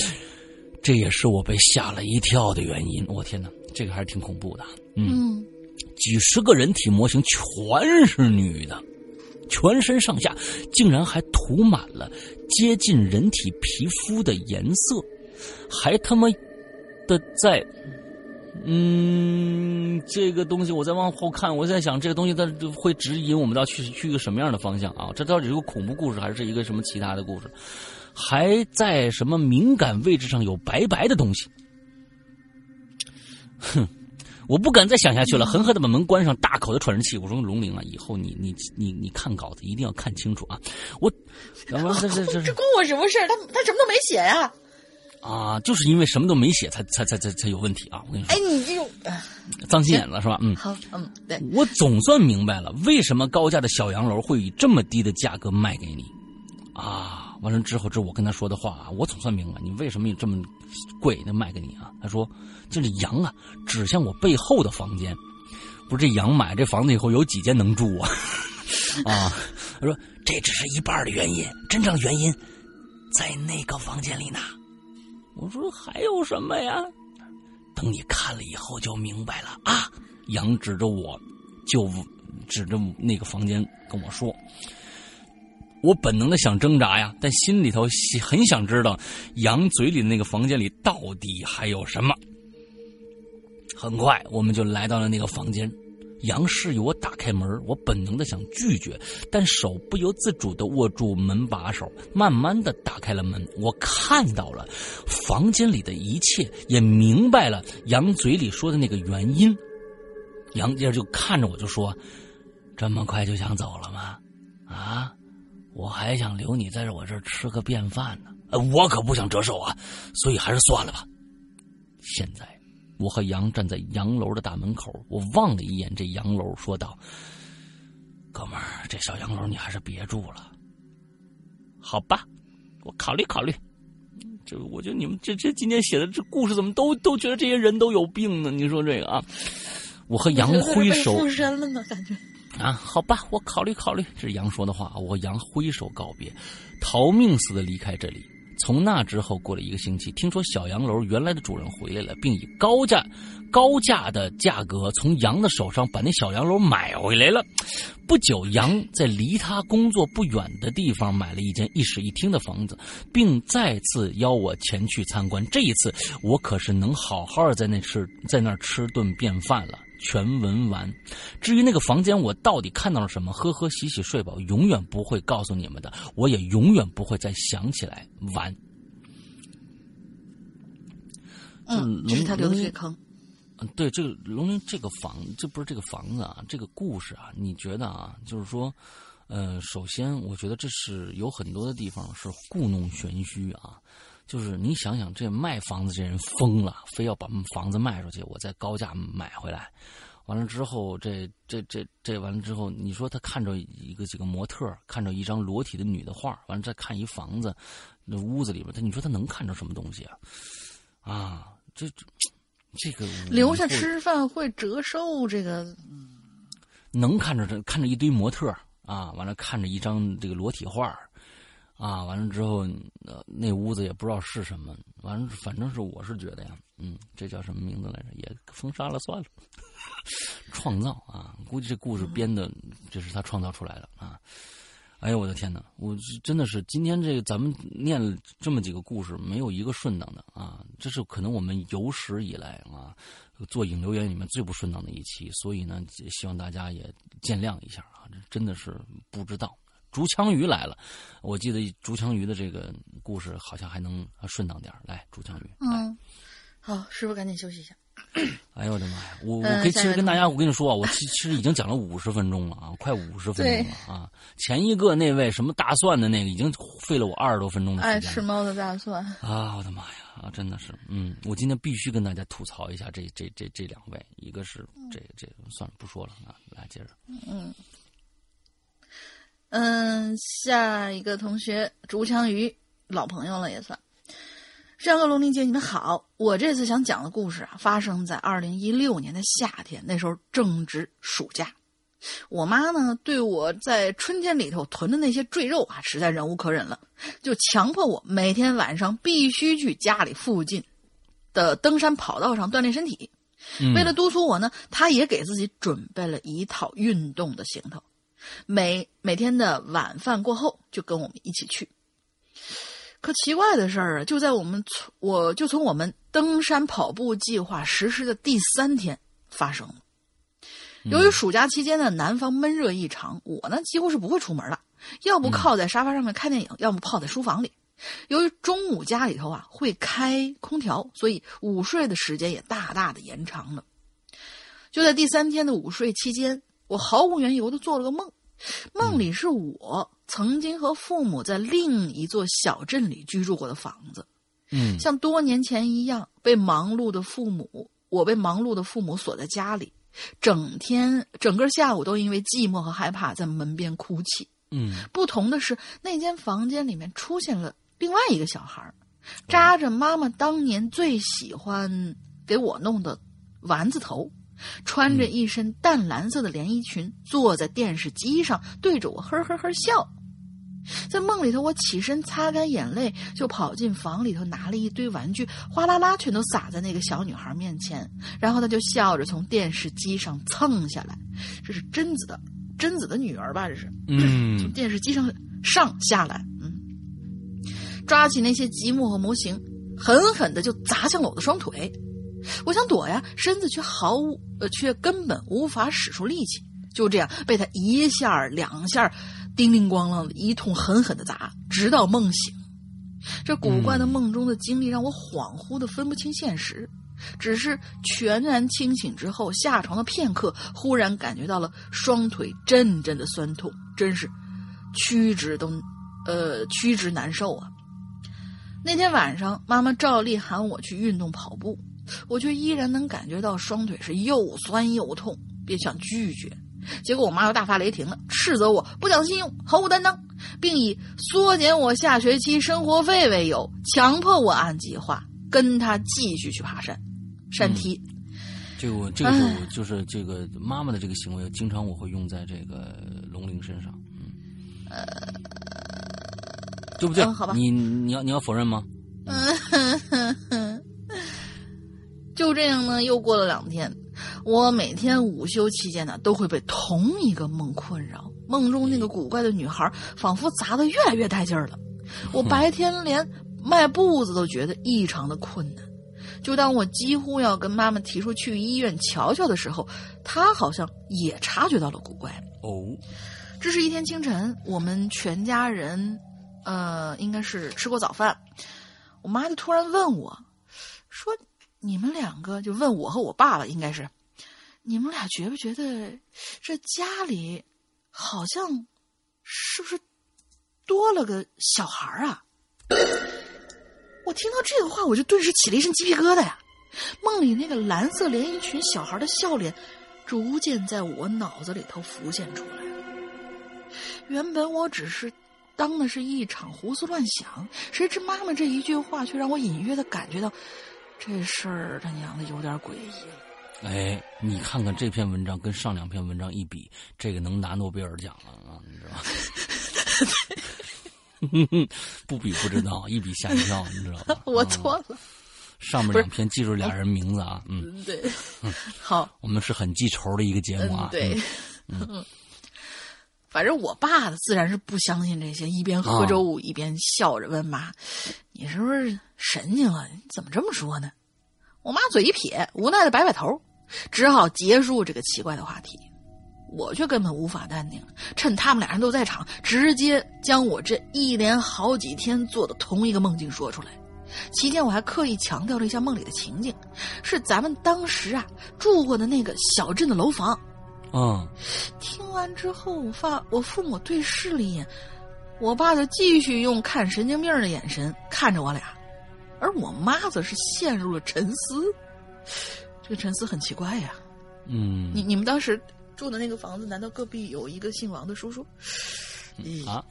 这也是我被吓了一跳的原因。我天哪，这个还是挺恐怖的。嗯，几十个人体模型全是女的，全身上下竟然还涂满了接近人体皮肤的颜色，还他妈。的在，嗯，这个东西我再往后看，我在想这个东西它会指引我们到去去一个什么样的方向啊？这到底是个恐怖故事还是一个什么其他的故事？还在什么敏感位置上有白白的东西？哼，我不敢再想下去了，狠狠的把门关上，大口的喘着气。我说龙玲啊，以后你你你你看稿子一定要看清楚啊！我，这这这这关我什么事他他什么都没写呀。啊，就是因为什么都没写，才才才才才有问题啊！我跟你说，哎，你这种脏心眼了是吧？嗯，好，嗯，对，我总算明白了，为什么高价的小洋楼会以这么低的价格卖给你啊！完了之后，这我跟他说的话啊，我总算明白你为什么这么贵的卖给你啊。他说，这是羊啊，指向我背后的房间。不是这羊买这房子以后有几间能住啊？啊，他说这只是一半的原因，真正原因在那个房间里呢。我说还有什么呀？等你看了以后就明白了啊。羊指着我，就指着那个房间跟我说。我本能的想挣扎呀，但心里头很想知道羊嘴里的那个房间里到底还有什么。很快，我们就来到了那个房间。杨示意我打开门，我本能的想拒绝，但手不由自主的握住门把手，慢慢的打开了门。我看到了房间里的一切，也明白了杨嘴里说的那个原因。杨接着就看着我就说：“这么快就想走了吗？啊，我还想留你在我这儿吃个便饭呢。呃，我可不想折寿啊，所以还是算了吧。现在。”我和杨站在洋楼的大门口，我望了一眼这洋楼，说道：“哥们儿，这小洋楼你还是别住了，好吧？我考虑考虑。这我觉得你们这这今天写的这故事，怎么都都觉得这些人都有病呢？你说这个啊？我和杨挥手，附身了呢，感觉啊？好吧，我考虑考虑。这是杨说的话。我和杨挥手告别，逃命似的离开这里。从那之后过了一个星期，听说小洋楼原来的主人回来了，并以高价、高价的价格从杨的手上把那小洋楼买回来了。不久，杨在离他工作不远的地方买了一间一室一厅的房子，并再次邀我前去参观。这一次，我可是能好好在那吃在那吃顿便饭了。全文完。至于那个房间，我到底看到了什么？呵呵，洗洗睡吧，永远不会告诉你们的。我也永远不会再想起来。完。嗯，这是他留的这个坑。嗯，对，这个龙鳞这个房，这不是这个房子啊，这个故事啊，你觉得啊？就是说，呃，首先，我觉得这是有很多的地方是故弄玄虚啊。就是你想想，这卖房子这人疯了，非要把房子卖出去，我再高价买回来。完了之后，这这这这完了之后，你说他看着一个几个模特，看着一张裸体的女的画，完了再看一房子，那屋子里边，他你说他能看着什么东西啊？啊，这这这个留下吃饭会折寿，这个能看着这看着一堆模特啊，完了看着一张这个裸体画。啊，完了之后，呃，那屋子也不知道是什么。完了，反正是我是觉得呀，嗯，这叫什么名字来着？也封杀了算了。创造啊，估计这故事编的，这是他创造出来的啊。哎呦，我的天哪！我真的是今天这个咱们念了这么几个故事，没有一个顺当的啊。这是可能我们有史以来啊做引流员里面最不顺当的一期，所以呢，希望大家也见谅一下啊。这真的是不知道。竹枪鱼来了，我记得竹枪鱼的这个故事好像还能顺当点来，竹枪鱼。嗯，好，师傅赶紧休息一下。哎呦我的妈呀！我我可以其实跟大家，我跟你说啊，我其其实已经讲了五十分钟了啊，快五十分钟了啊。前一个那位什么大蒜的那个，已经费了我二十多分钟的时间。爱吃猫的大蒜啊！我的妈呀啊！真的是，嗯，我今天必须跟大家吐槽一下这这这这两位，一个是这这算了不说了啊，来接着。嗯。嗯，下一个同学竹枪鱼，老朋友了也算。山河龙鳞姐，你们好。我这次想讲的故事啊，发生在二零一六年的夏天，那时候正值暑假。我妈呢，对我在春天里头囤的那些赘肉啊，实在忍无可忍了，就强迫我每天晚上必须去家里附近的登山跑道上锻炼身体。为了督促我呢，她也给自己准备了一套运动的行头。每每天的晚饭过后，就跟我们一起去。可奇怪的事儿啊，就在我们从我就从我们登山跑步计划实施的第三天发生了。由于暑假期间呢，南方闷热异常，我呢几乎是不会出门了，要不靠在沙发上面看电影，要么泡在书房里。由于中午家里头啊会开空调，所以午睡的时间也大大的延长了。就在第三天的午睡期间。我毫无缘由的做了个梦，梦里是我曾经和父母在另一座小镇里居住过的房子，嗯，像多年前一样，被忙碌的父母，我被忙碌的父母锁在家里，整天整个下午都因为寂寞和害怕在门边哭泣。嗯。不同的是，那间房间里面出现了另外一个小孩儿，扎着妈妈当年最喜欢给我弄的丸子头，穿着一身淡蓝色的连衣裙，坐在电视机上对着我呵呵呵笑。在梦里头，我起身擦干眼泪，就跑进房里头，拿了一堆玩具，哗啦啦全都撒在那个小女孩面前。然后她就笑着从电视机上蹭下来，这是贞子的贞子的女儿吧？这是。嗯 从嗯电视机上上下来，嗯，抓起那些积木和模型，狠狠的就砸向了我的双腿。我想躲呀，身子却毫无呃，却根本无法使出力气。就这样被他一下两下儿，叮铃咣啷的一通狠狠的砸，直到梦醒。这古怪的梦中的经历让我恍惚的分不清现实，只是全然清醒之后，下床的片刻，忽然感觉到了双腿阵阵的酸痛，真是屈指都呃屈指难受啊。那天晚上，妈妈照例喊我去运动跑步，我却依然能感觉到双腿是又酸又痛，便想拒绝。结果我妈又大发雷霆了，斥责我不讲信用、毫无担当，并以缩减我下学期生活费为由，强迫我按计划跟她继续去爬山、山梯。这个我这个是我就是这个妈妈的这个行为，经常我会用在这个龙玲身上，嗯，呃，对不对？嗯好吧你你要你要否认吗？就这样呢，又过了两天，我每天午休期间呢，都会被同一个梦困扰。梦中那个古怪的女孩，仿佛砸得越来越带劲儿了。我白天连迈步子都觉得异常的困难。就当我几乎要跟妈妈提出去医院瞧瞧的时候，她好像也察觉到了古怪。哦，这是一天清晨，我们全家人，呃，应该是吃过早饭，我妈就突然问我，说：“你们两个就问我和我爸爸，应该是，你们俩觉不觉得这家里好像是不是多了个小孩啊？”我听到这个话，我就顿时起了一身鸡皮疙瘩呀。梦里那个蓝色连衣裙小孩的笑脸，逐渐在我脑子里头浮现出来。原本我只是当的是一场胡思乱想，谁知妈妈这一句话却让我隐约的感觉到，这事儿他娘的有点诡异了。哎，你看看这篇文章跟上两篇文章一比，这个能拿诺贝尔奖了啊，你知道吧？不比不知道，一比吓一跳，你知道吧？我嗯错了，上面两篇记住俩人名字啊，嗯，嗯，对，好，我们是很记仇的一个节目啊，嗯，对，嗯，反正我爸自然是不相信这些，一边喝粥一边笑着问妈：“你是不是神经了？你怎么这么说呢？”我妈嘴一撇，无奈的摆摆头，只好结束这个奇怪的话题。我却根本无法淡定，趁他们俩人都在场，直接将我这一连好几天做的同一个梦境说出来。期间我还刻意强调了一下梦里的情景，是咱们当时啊住过的那个小镇的楼房。嗯，听完之后，我发我父母对视了一眼，我爸就继续用看神经病的眼神看着我俩，而我妈则是陷入了沉思。这个沉思很奇怪呀、嗯，你你们当时住的那个房子，难道隔壁有一个姓王的叔叔？咦。啊，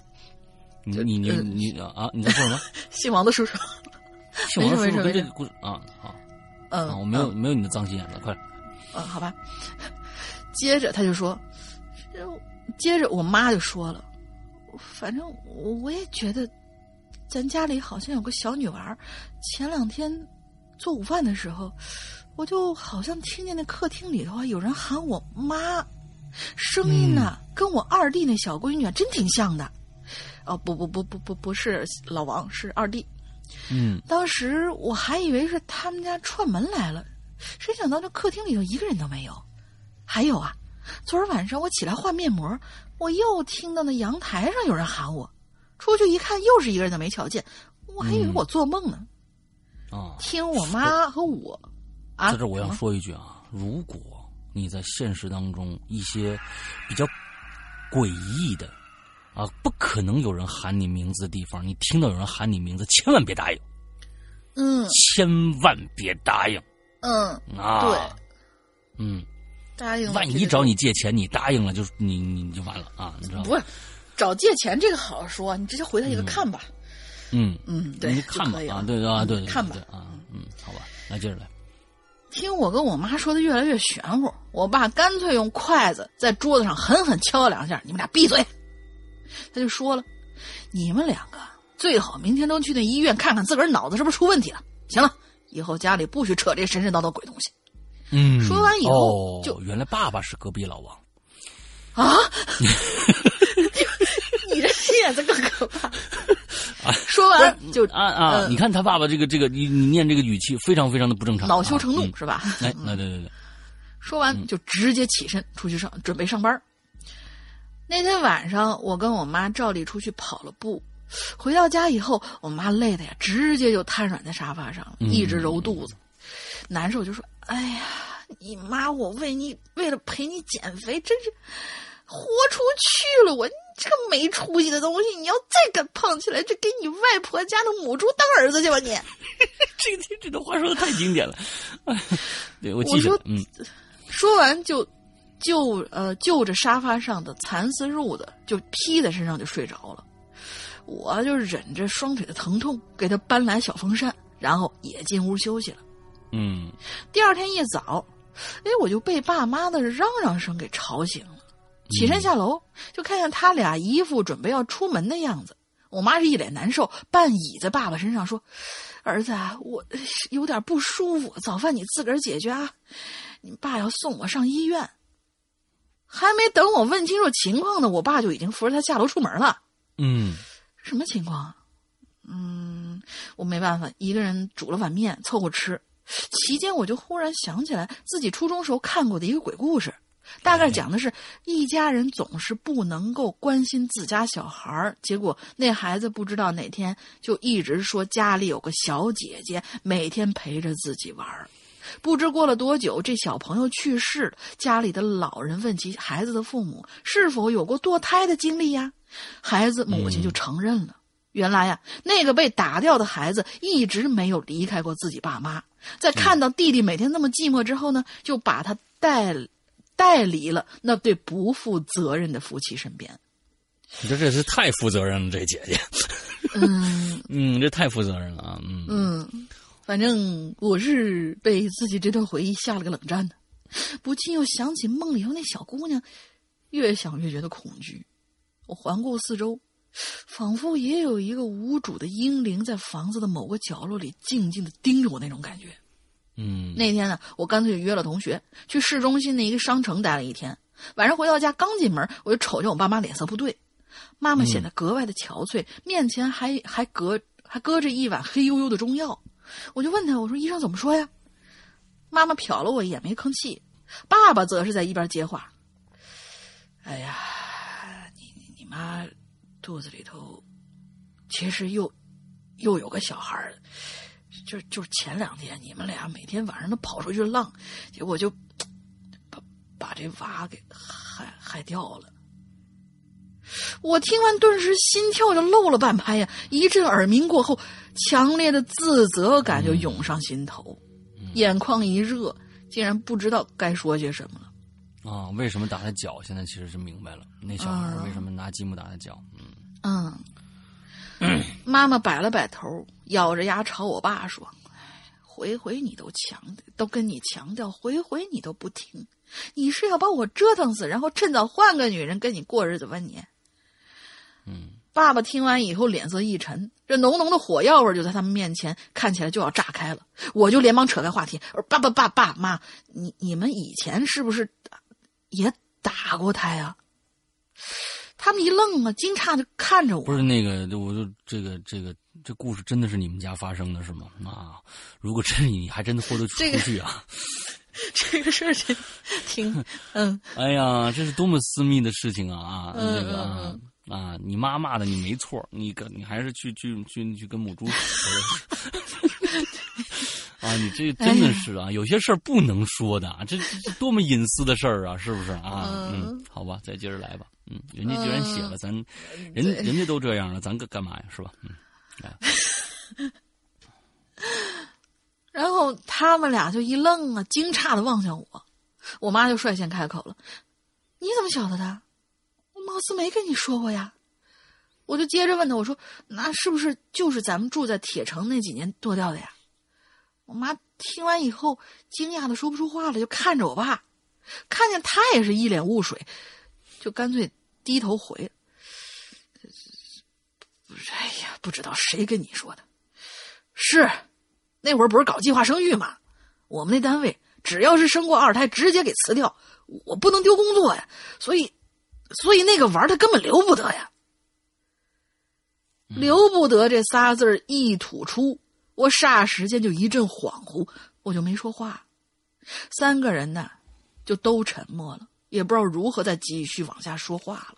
你你你呃你啊，你在说什么？姓王的叔叔？姓王的叔叔跟这个故事。啊，好。嗯，啊，我没有嗯。没有你的脏心眼子，快点，嗯，好吧。接着他就说，接着我妈就说了，反正我我也觉得，咱家里好像有个小女娃。前两天做午饭的时候，我就好像听见那客厅里头啊有人喊我妈，声音呐、跟我二弟那小闺女啊真挺像的。哦，不不不不不不是老王，是二弟。嗯当时我还以为是他们家串门来了，谁想到这客厅里头一个人都没有。还有啊，昨儿晚上我起来换面膜，我又听到那阳台上有人喊我，出去一看又是一个人都没瞧见，我还以为我做梦呢。啊，听我妈和我啊，在这我要说一句啊，如果你在现实当中一些比较诡异的啊，不可能有人喊你名字的地方，你听到有人喊你名字，千万别答应，嗯。千万别答应。嗯，啊！对，嗯，答应了万一找你借钱，你答应了，就你你你就完了啊，你知道吗？不是找借钱这个好说，你直接回他一个看吧。嗯嗯，对，你看吧啊，对啊，对，对看吧啊，嗯，好吧，那接着来。听我跟我妈说的越来越玄乎，我爸干脆用筷子在桌子上狠狠敲了两下：“你们俩闭嘴！”他就说了：“你们两个最好明天都去那医院看看自个儿脑子是不是出问题了。行了，以后家里不许扯这神神叨叨鬼东西嗯，说完以后哦就原来爸爸是隔壁老王。啊！你这眼子更可怕。说完就啊啊！嗯你看他爸爸这个这个，你你念这个语气非常非常的不正常，恼羞成怒、啊是吧？嗯哎，那对对对，说完就直接起身出去上准备上班。那天晚上，我跟我妈照例出去跑了步，回到家以后，我妈累的呀，直接就瘫软在沙发上一直揉肚子，难受就说：“哎呀，你妈，我为你为了陪你减肥，真是豁出去了！我你这个没出息的东西，你要再敢胖起来，就给你外婆家的母猪当儿子去吧你！” 这这这段话说的太经典了，哎，对我记我说下了，嗯说完就就呃就着沙发上的蚕丝褥子就披在身上就睡着了。我就忍着双腿的疼痛，给他搬来小风扇，然后也进屋休息了。嗯第二天一早，哎，我就被爸妈的嚷嚷声给吵醒了。起身下楼，就看见他俩一副准备要出门的样子。我妈是一脸难受，半倚在爸爸身上说：“儿子啊，我有点不舒服，早饭你自个儿解决啊。你爸要送我上医院。”还没等我问清楚情况呢，我爸就已经扶着他下楼出门了。嗯什么情况？嗯，我没办法，一个人煮了碗面凑合吃。期间，我就忽然想起来自己初中时候看过的一个鬼故事，大概讲的是一家人总是不能够关心自家小孩儿，结果那孩子不知道哪天就一直说家里有个小姐姐，每天陪着自己玩儿。不知过了多久，这小朋友去世了，家里的老人问起孩子的父母是否有过堕胎的经历呀？孩子母亲就承认了。原来呀，那个被打掉的孩子一直没有离开过自己爸妈，在看到弟弟每天那么寂寞之后呢，就把他带带离了那对不负责任的夫妻身边。你说这是太负责任了，这姐姐，嗯。嗯，这太负责任了啊，嗯。嗯，反正我是被自己这段回忆吓了个冷战的，不禁又想起梦里头那小姑娘，越想越觉得恐惧。我环顾四周，仿佛也有一个无主的婴灵在房子的某个角落里静静的盯着我那种感觉。嗯，那天呢，我干脆就约了同学去市中心的一个商城待了一天。晚上回到家，刚进门，我就瞅见我爸妈脸色不对，妈妈显得格外的憔悴，面前还还搁还搁着一碗黑黝黝的中药。我就问他，我说医生怎么说呀？妈妈瞟了我一眼，没吭气。爸爸则是在一边接话：“哎呀，你你你妈肚子里头其实又又有个小孩儿，就就是前两天你们俩每天晚上都跑出去浪，结果就把把这娃给害害掉了。我听完，顿时心跳就漏了半拍呀！一阵耳鸣过后，强烈的自责感就涌上心头，眼眶一热，竟然不知道该说些什么了。啊，为什么打他脚？现在其实是明白了，那小孩为什么拿积木打他脚？嗯嗯，妈妈摆了摆头，咬着牙朝我爸说：“回回你都强，都跟你强调，回回你都不听，你是要把我折腾死，然后趁早换个女人跟你过日子吧你？”嗯爸爸听完以后脸色一沉，这浓浓的火药味就在他们面前看起来就要炸开了。我就连忙扯开话题，：“爸爸爸爸妈，你你们以前是不是也打过他呀？”他们一愣啊，惊诧的看着我。不是那个，我就这个这个这故事真的是你们家发生的是吗？啊，如果真是你，还真的豁得出去啊！这个事儿真挺 嗯哎呀，这是多么私密的事情啊！啊，嗯这个啊啊，你妈骂的你没错，你跟你还是去去去去跟母猪 啊！你这真的是啊，有些事儿不能说的啊，这这这多么隐私的事儿啊，是不是啊？嗯嗯，好吧，再接着来吧。嗯，人家既然写了，咱人对人家都这样了，咱干干嘛呀？是吧？嗯，来，然后他们俩就一愣啊，惊诧的望向我。我妈就率先开口了：“你怎么晓得的？我貌似没跟你说过呀。”我就接着问他，我说：“那是不是就是咱们住在铁城那几年剁掉的呀？”我妈听完以后，惊讶的说不出话了，就看着我爸，看见他也是一脸雾水，就干脆低头回：“哎呀，不知道谁跟你说的，是那会儿不是搞计划生育吗？我们那单位只要是生过二胎，直接给辞掉，我不能丢工作呀，所以，所以那个娃他根本留不得呀。”留不得这仨字儿一吐出，我霎时间就一阵恍惚，我就没说话。三个人呢，就都沉默了，也不知道如何再继续往下说话了。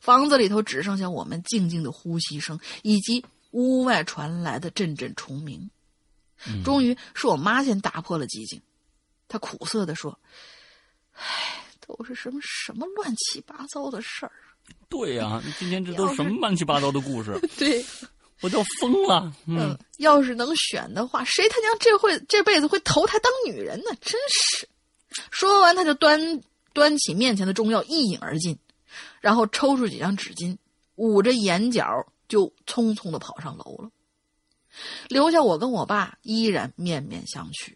房子里头只剩下我们静静的呼吸声，以及屋外传来的阵阵虫鸣。终于是我妈先打破了寂静，她苦涩的说：“唉，都是什么什么乱七八糟的事儿。”对呀，今天这都是什么乱七八糟的故事？对，我都疯了。嗯，要是能选的话，谁他娘这会这辈子会投胎当女人呢？真是！说完，他就端端起面前的中药一饮而尽，然后抽出几张纸巾，捂着眼角就匆匆的跑上楼了，留下我跟我爸依然面面相觑。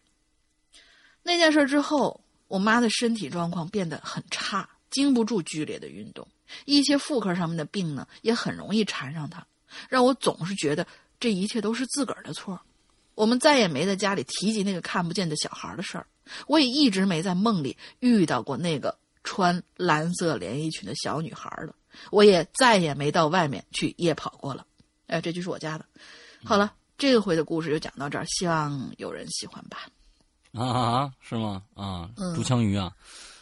那件事之后，我妈的身体状况变得很差，经不住剧烈的运动。一些妇科上面的病呢，也很容易缠上她，让我总是觉得这一切都是自个儿的错。我们再也没在家里提及那个看不见的小孩的事儿，我也一直没在梦里遇到过那个穿蓝色连衣裙的小女孩了。我也再也没到外面去夜跑过了。哎，这就是我家的。好了，这回的故事就讲到这儿，希望有人喜欢吧。啊，是吗？啊，竹枪鱼啊。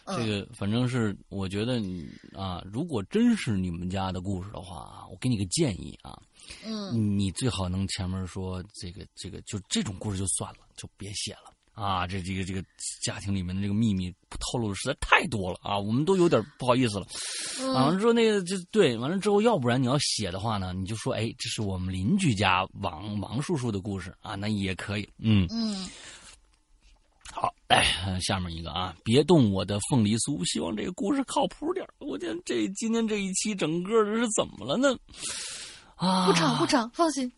这个反正是，我觉得你啊，如果真是你们家的故事的话，我给你个建议啊，嗯，你最好能前面说这个这个，就这种故事就算了，就别写了啊。这这个这个家庭里面的这个秘密透露的实在太多了啊，我们都有点不好意思了。完了之后那个就对，完了之后要不然你要写的话呢，你就说哎，这是我们邻居家王王叔叔的故事啊，那也可以，嗯嗯。好，哎，下面一个啊，别动我的凤梨酥。希望这个故事靠谱点我天，这今天这一期整个的是怎么了呢？啊，不吵不吵，放心。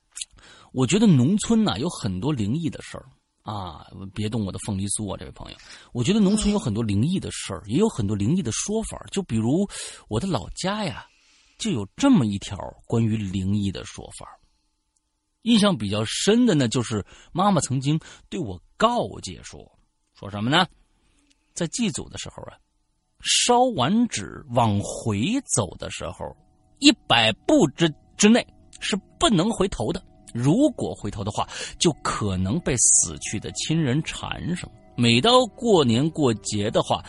我觉得农村呢有很多灵异的事儿啊。别动我的凤梨酥啊，这位朋友，我觉得农村有很多灵异的事儿，也有很多灵异的说法。就比如我的老家呀，就有这么一条关于灵异的说法。印象比较深的呢，就是妈妈曾经对我告诫说：“说什么呢？在祭祖的时候啊，烧完纸往回走的时候，一百步之之内是不能回头的。如果回头的话，就可能被死去的亲人缠上。每到过年过节的话，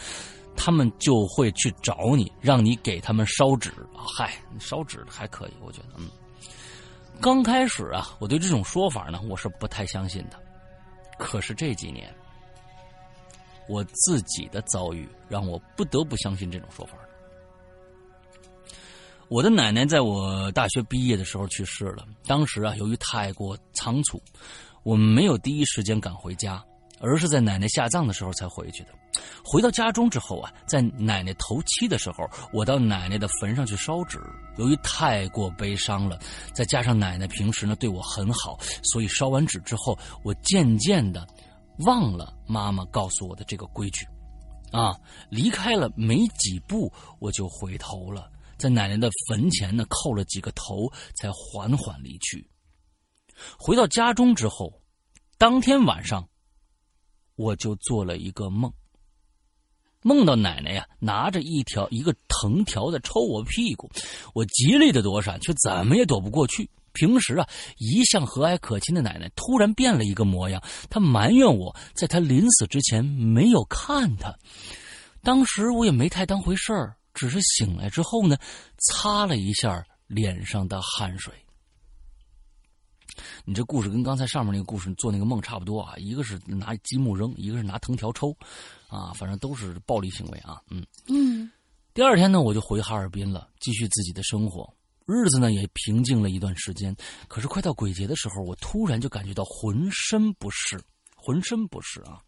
他们就会去找你，让你给他们烧纸。嗨，烧纸还可以，我觉得，嗯。”刚开始啊，我对这种说法呢，我是不太相信的。可是这几年，我自己的遭遇让我不得不相信这种说法我的奶奶在我大学毕业的时候去世了，当时啊，由于太过仓促，我们没有第一时间赶回家，而是在奶奶下葬的时候才回去的。回到家中之后啊，在奶奶头七的时候，我到奶奶的坟上去烧纸。由于太过悲伤了，再加上奶奶平时呢对我很好，所以烧完纸之后，我渐渐的忘了妈妈告诉我的这个规矩。啊，离开了没几步，我就回头了，在奶奶的坟前呢叩了几个头，才缓缓离去。回到家中之后，当天晚上，我就做了一个梦。梦到奶奶呀，拿着一条一个藤条在抽我屁股，我极力的躲闪，却怎么也躲不过去。平时啊，一向和蔼可亲的奶奶突然变了一个模样，她埋怨我在她临死之前没有看她。当时我也没太当回事儿，只是醒来之后呢，擦了一下脸上的汗水。你这故事跟刚才上面那个故事做那个梦差不多啊，一个是拿积木扔，一个是拿藤条抽，啊，反正都是暴力行为啊，嗯嗯。第二天呢，我就回哈尔滨了，继续自己的生活，日子呢也平静了一段时间。可是快到鬼节的时候，我突然就感觉到浑身不适，浑身不适啊，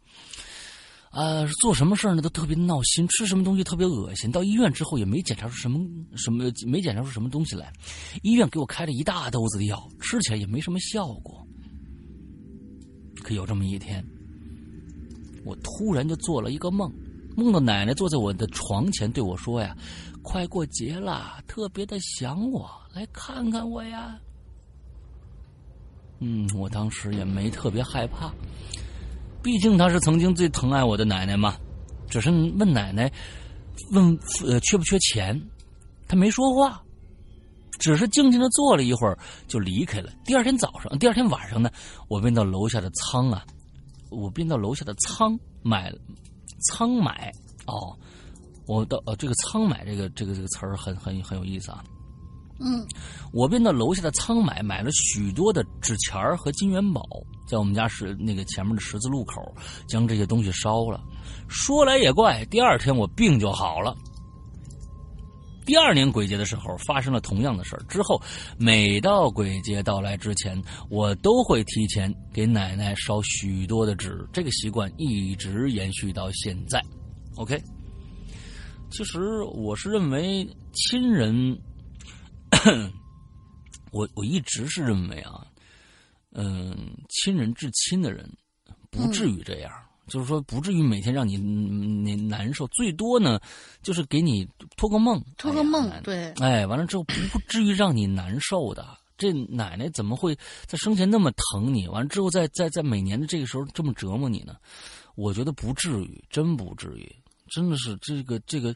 啊，做什么事儿呢都特别闹心，吃什么东西特别恶心。到医院之后也没检查出什么什么，没检查出什么东西来。医院给我开了一大兜子的药，吃起来也没什么效果。可有这么一天，我突然就做了一个梦，梦到奶奶坐在我的床前对我说：“呀，快过节了，特别的想我，来看看我呀。”嗯，我当时也没特别害怕。毕竟她是曾经最疼爱我的奶奶嘛，只是问奶奶，问呃缺不缺钱，她没说话，只是静静的坐了一会儿就离开了。第二天早上，第二天晚上呢，我便到楼下的仓啊，我便到楼下的仓买仓买哦，我到呃这个仓买这个这个这个词儿很很很有意思啊。嗯，我便到楼下的仓买买了许多的纸钱儿和金元宝。在我们家是那个前面的十字路口，将这些东西烧了。说来也怪，第二天我病就好了。第二年鬼节的时候发生了同样的事儿，之后每到鬼节到来之前，我都会提前给奶奶烧许多的纸，这个习惯一直延续到现在。OK，其实我是认为亲人，我我一直是认为啊。嗯，亲人至亲的人，不至于这样。就是说，不至于每天让你你难受。最多呢，就是给你托个梦，托个梦。对，哎，完了之后不至于让你难受的。这奶奶怎么会在生前那么疼你？完了之后，在在在每年的这个时候这么折磨你呢？我觉得不至于，真不至于。真的是这个这个，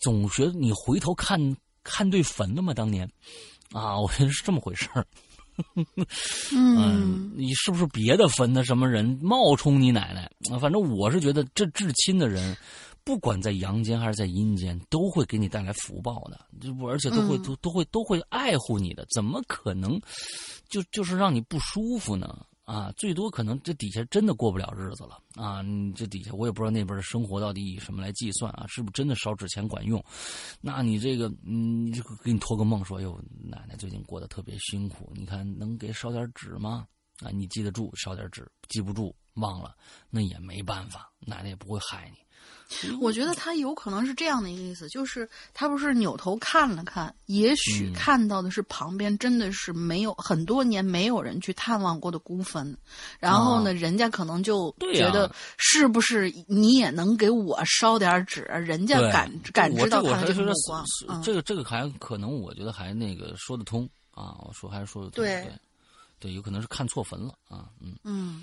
总觉得你回头看看对坟了吗？当年啊，我觉得是这么回事儿。嗯，你是不是别的坟的什么人冒充你奶奶？反正我是觉得这至亲的人，不管在阳间还是在阴间，都会给你带来福报的，就而且都会都都会都会爱护你的，怎么可能就就是让你不舒服呢？啊，最多可能这底下真的过不了日子了啊！你这底下我也不知道那边的生活到底以什么来计算啊？是不是真的烧纸钱管用？那你这个，嗯，你就给你托个梦说，哟，奶奶最近过得特别辛苦，你看能给烧点纸吗？啊，你记得住烧点纸，记不住忘了那也没办法，奶奶也不会害你。我觉得他有可能是这样的一个意思，就是他不是扭头看了看，也许看到的是旁边真的是没有很多年没有人去探望过的孤坟，然后呢，人家可能就觉得是不是你也能给我烧点纸？人家感感知到他的这个目光，这个这个还可能，我觉得还那个说得通啊，我说还是说得通，对。对，有可能是看错坟了啊，嗯。嗯。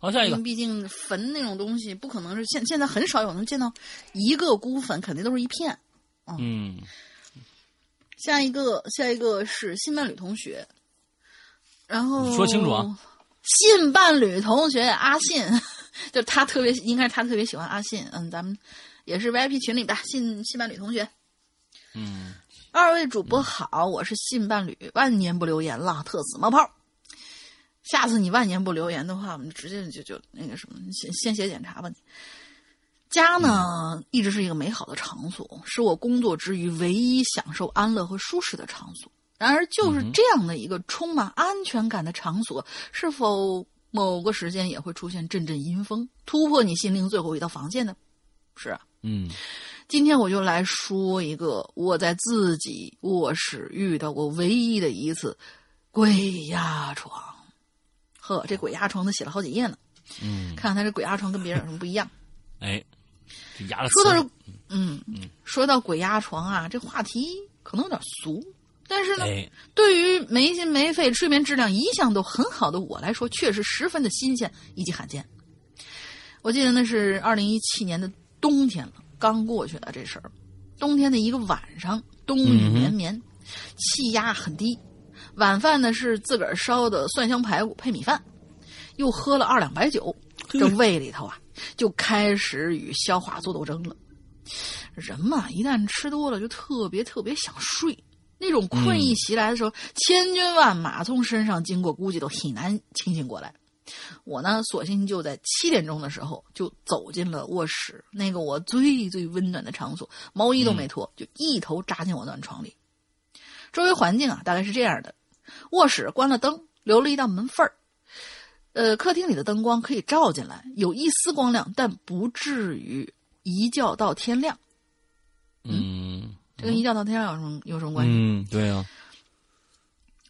好，下一个。毕竟坟那种东西不可能是现现在很少有能见到一个孤坟，肯定都是一片。嗯。下一个，下一个是新伴侣同学。然后说清楚啊。新伴侣同学阿信，就他特别应该是他特别喜欢阿信。嗯，咱们也是 VIP 群里的新新伴侣同学。嗯。二位主播好，我是信伴侣，万年不留言了，特死冒泡。下次你万年不留言的话，我们直接就就那个什么，先先写检查吧。家呢，一直是一个美好的场所，是我工作之余唯一享受安乐和舒适的场所。然而，就是这样的一个充满安全感的场所，是否某个时间也会出现阵阵阴风，突破你心灵最后一道防线呢？是啊，嗯，今天我就来说一个我在自己卧室遇到过唯一的一次鬼压床。呵，这鬼压床他写了好几页呢。嗯，看看他这鬼压床跟别人有什么不一样。哎，这压了。说到这，嗯嗯，说到鬼压床啊，这话题可能有点俗，但是呢，对于没心没肺、睡眠质量一向都很好的我来说，确实十分的新鲜以及罕见。我记得那是二零一七年的冬天了，刚过去的这事儿。冬天的一个晚上，冬雨绵绵，气压很低。晚饭呢是自个儿烧的蒜香排骨配米饭，又喝了二两白酒，这胃里头啊就开始与消化做斗争了。人嘛，一旦吃多了就特别特别想睡，那种困意袭来的时候，千军万马从身上经过，估计都很难清醒过来。我呢，索性就在七点钟的时候就走进了卧室，那个我最最温暖的场所，毛衣都没脱，就一头扎进我暖床里。周围环境啊，大概是这样的。卧室关了灯，留了一道门缝儿。呃，客厅里的灯光可以照进来，有一丝光亮，但不至于一觉到天亮。嗯这跟一觉到天亮有什么有什么关系？嗯，对啊，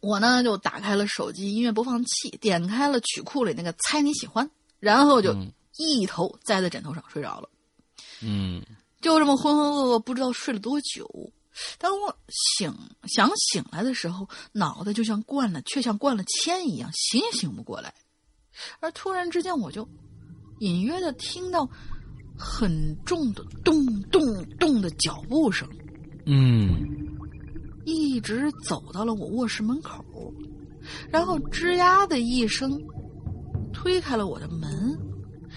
我呢就打开了手机音乐播放器，点开了曲库里那个“猜你喜欢”，然后就嗯一头栽在枕头上睡着了。嗯就这么浑浑噩噩，不知道睡了多久。当我醒想醒来的时候，脑袋就像灌了，却像灌了铅一样，醒也醒不过来。而突然之间，我就隐约的听到很重的咚咚咚的脚步声，嗯一直走到了我卧室门口，然后吱呀的一声推开了我的门，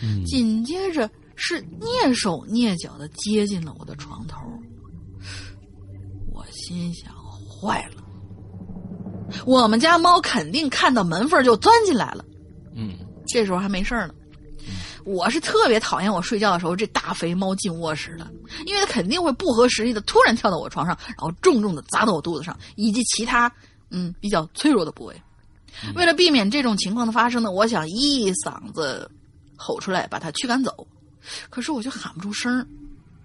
嗯，紧接着是蹑手蹑脚的接近了我的床头。我心想，坏了，我们家猫肯定看到门缝就钻进来了。嗯这时候还没事儿呢。我是特别讨厌我睡觉的时候这大肥猫进卧室的，因为它肯定会不合时宜的突然跳到我床上，然后重重的砸到我肚子上以及其他嗯比较脆弱的部位。为了避免这种情况的发生呢，我想一嗓子吼出来把它驱赶走，可是我就喊不出声儿，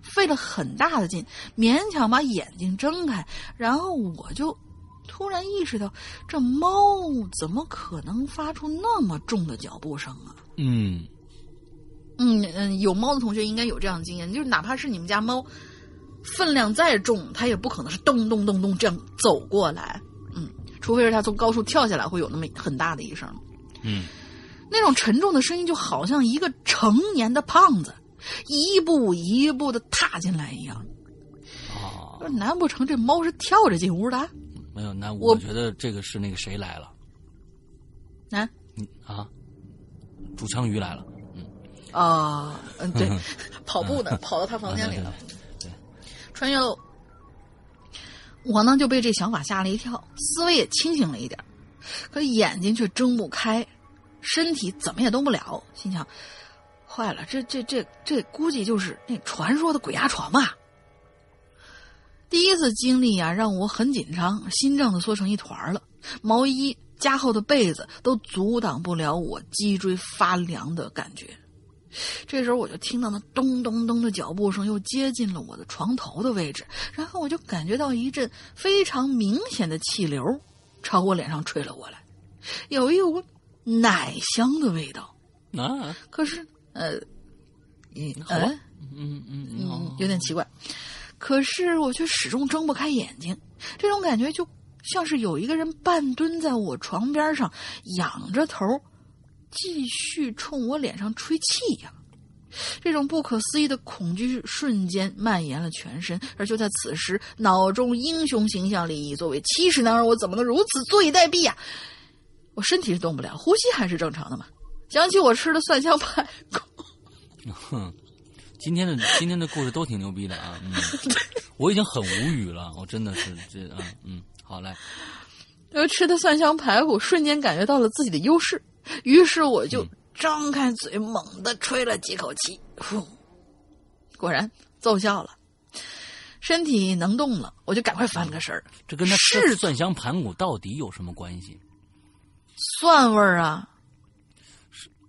费了很大的劲，勉强把眼睛睁开，然后我就突然意识到，这猫怎么可能发出那么重的脚步声啊？嗯嗯嗯，有猫的同学应该有这样的经验，就是哪怕是你们家猫分量再重，它也不可能是咚咚咚咚这样走过来，嗯，除非是它从高处跳下来，会有那么很大的一声。嗯那种沉重的声音，就好像一个成年的胖子一步一步的踏进来一样。啊，难不成这猫是跳着进屋的？没有，那我我觉得这个是那个谁来了，啊嗯啊，主枪鱼来了，嗯啊，嗯，对，跑步呢，跑到他房间里了，对，穿越喽。我呢就被这想法吓了一跳，思维也清醒了一点，可眼睛却睁不开，身体怎么也动不了。心想，坏了，这这这这估计就是那传说的鬼压床吧。第一次经历啊，让我很紧张，心脏都缩成一团了，毛衣加厚的被子都阻挡不了我脊椎发凉的感觉。这时候我就听到那咚咚咚的脚步声又接近了我的床头的位置，然后我就感觉到一阵非常明显的气流朝我脸上吹了过来，有一股奶香的味道。啊，可是，呃，嗯，好吧呃嗯嗯嗯嗯，，有点奇怪。可是我却始终睁不开眼睛，这种感觉就像是有一个人半蹲在我床边上，仰着头，继续冲我脸上吹气一样。这种不可思议的恐惧瞬间蔓延了全身，而就在此时，脑中英雄形象里，作为七十男儿，我怎么能如此坐以待毙呀、我身体是动不了，呼吸还是正常的嘛。想起我吃的蒜香 排骨，哼，今天的今天的故事都挺牛逼的啊，嗯，我已经很无语了，我真的是这啊，嗯，好来，呃，吃的蒜香排骨，瞬间感觉到了自己的优势，于是我就张开嘴，猛地吹了几口气，呼，果然奏效了，身体能动了，我就赶快翻了个身儿，这跟吃蒜香排骨到底有什么关系？蒜味儿啊，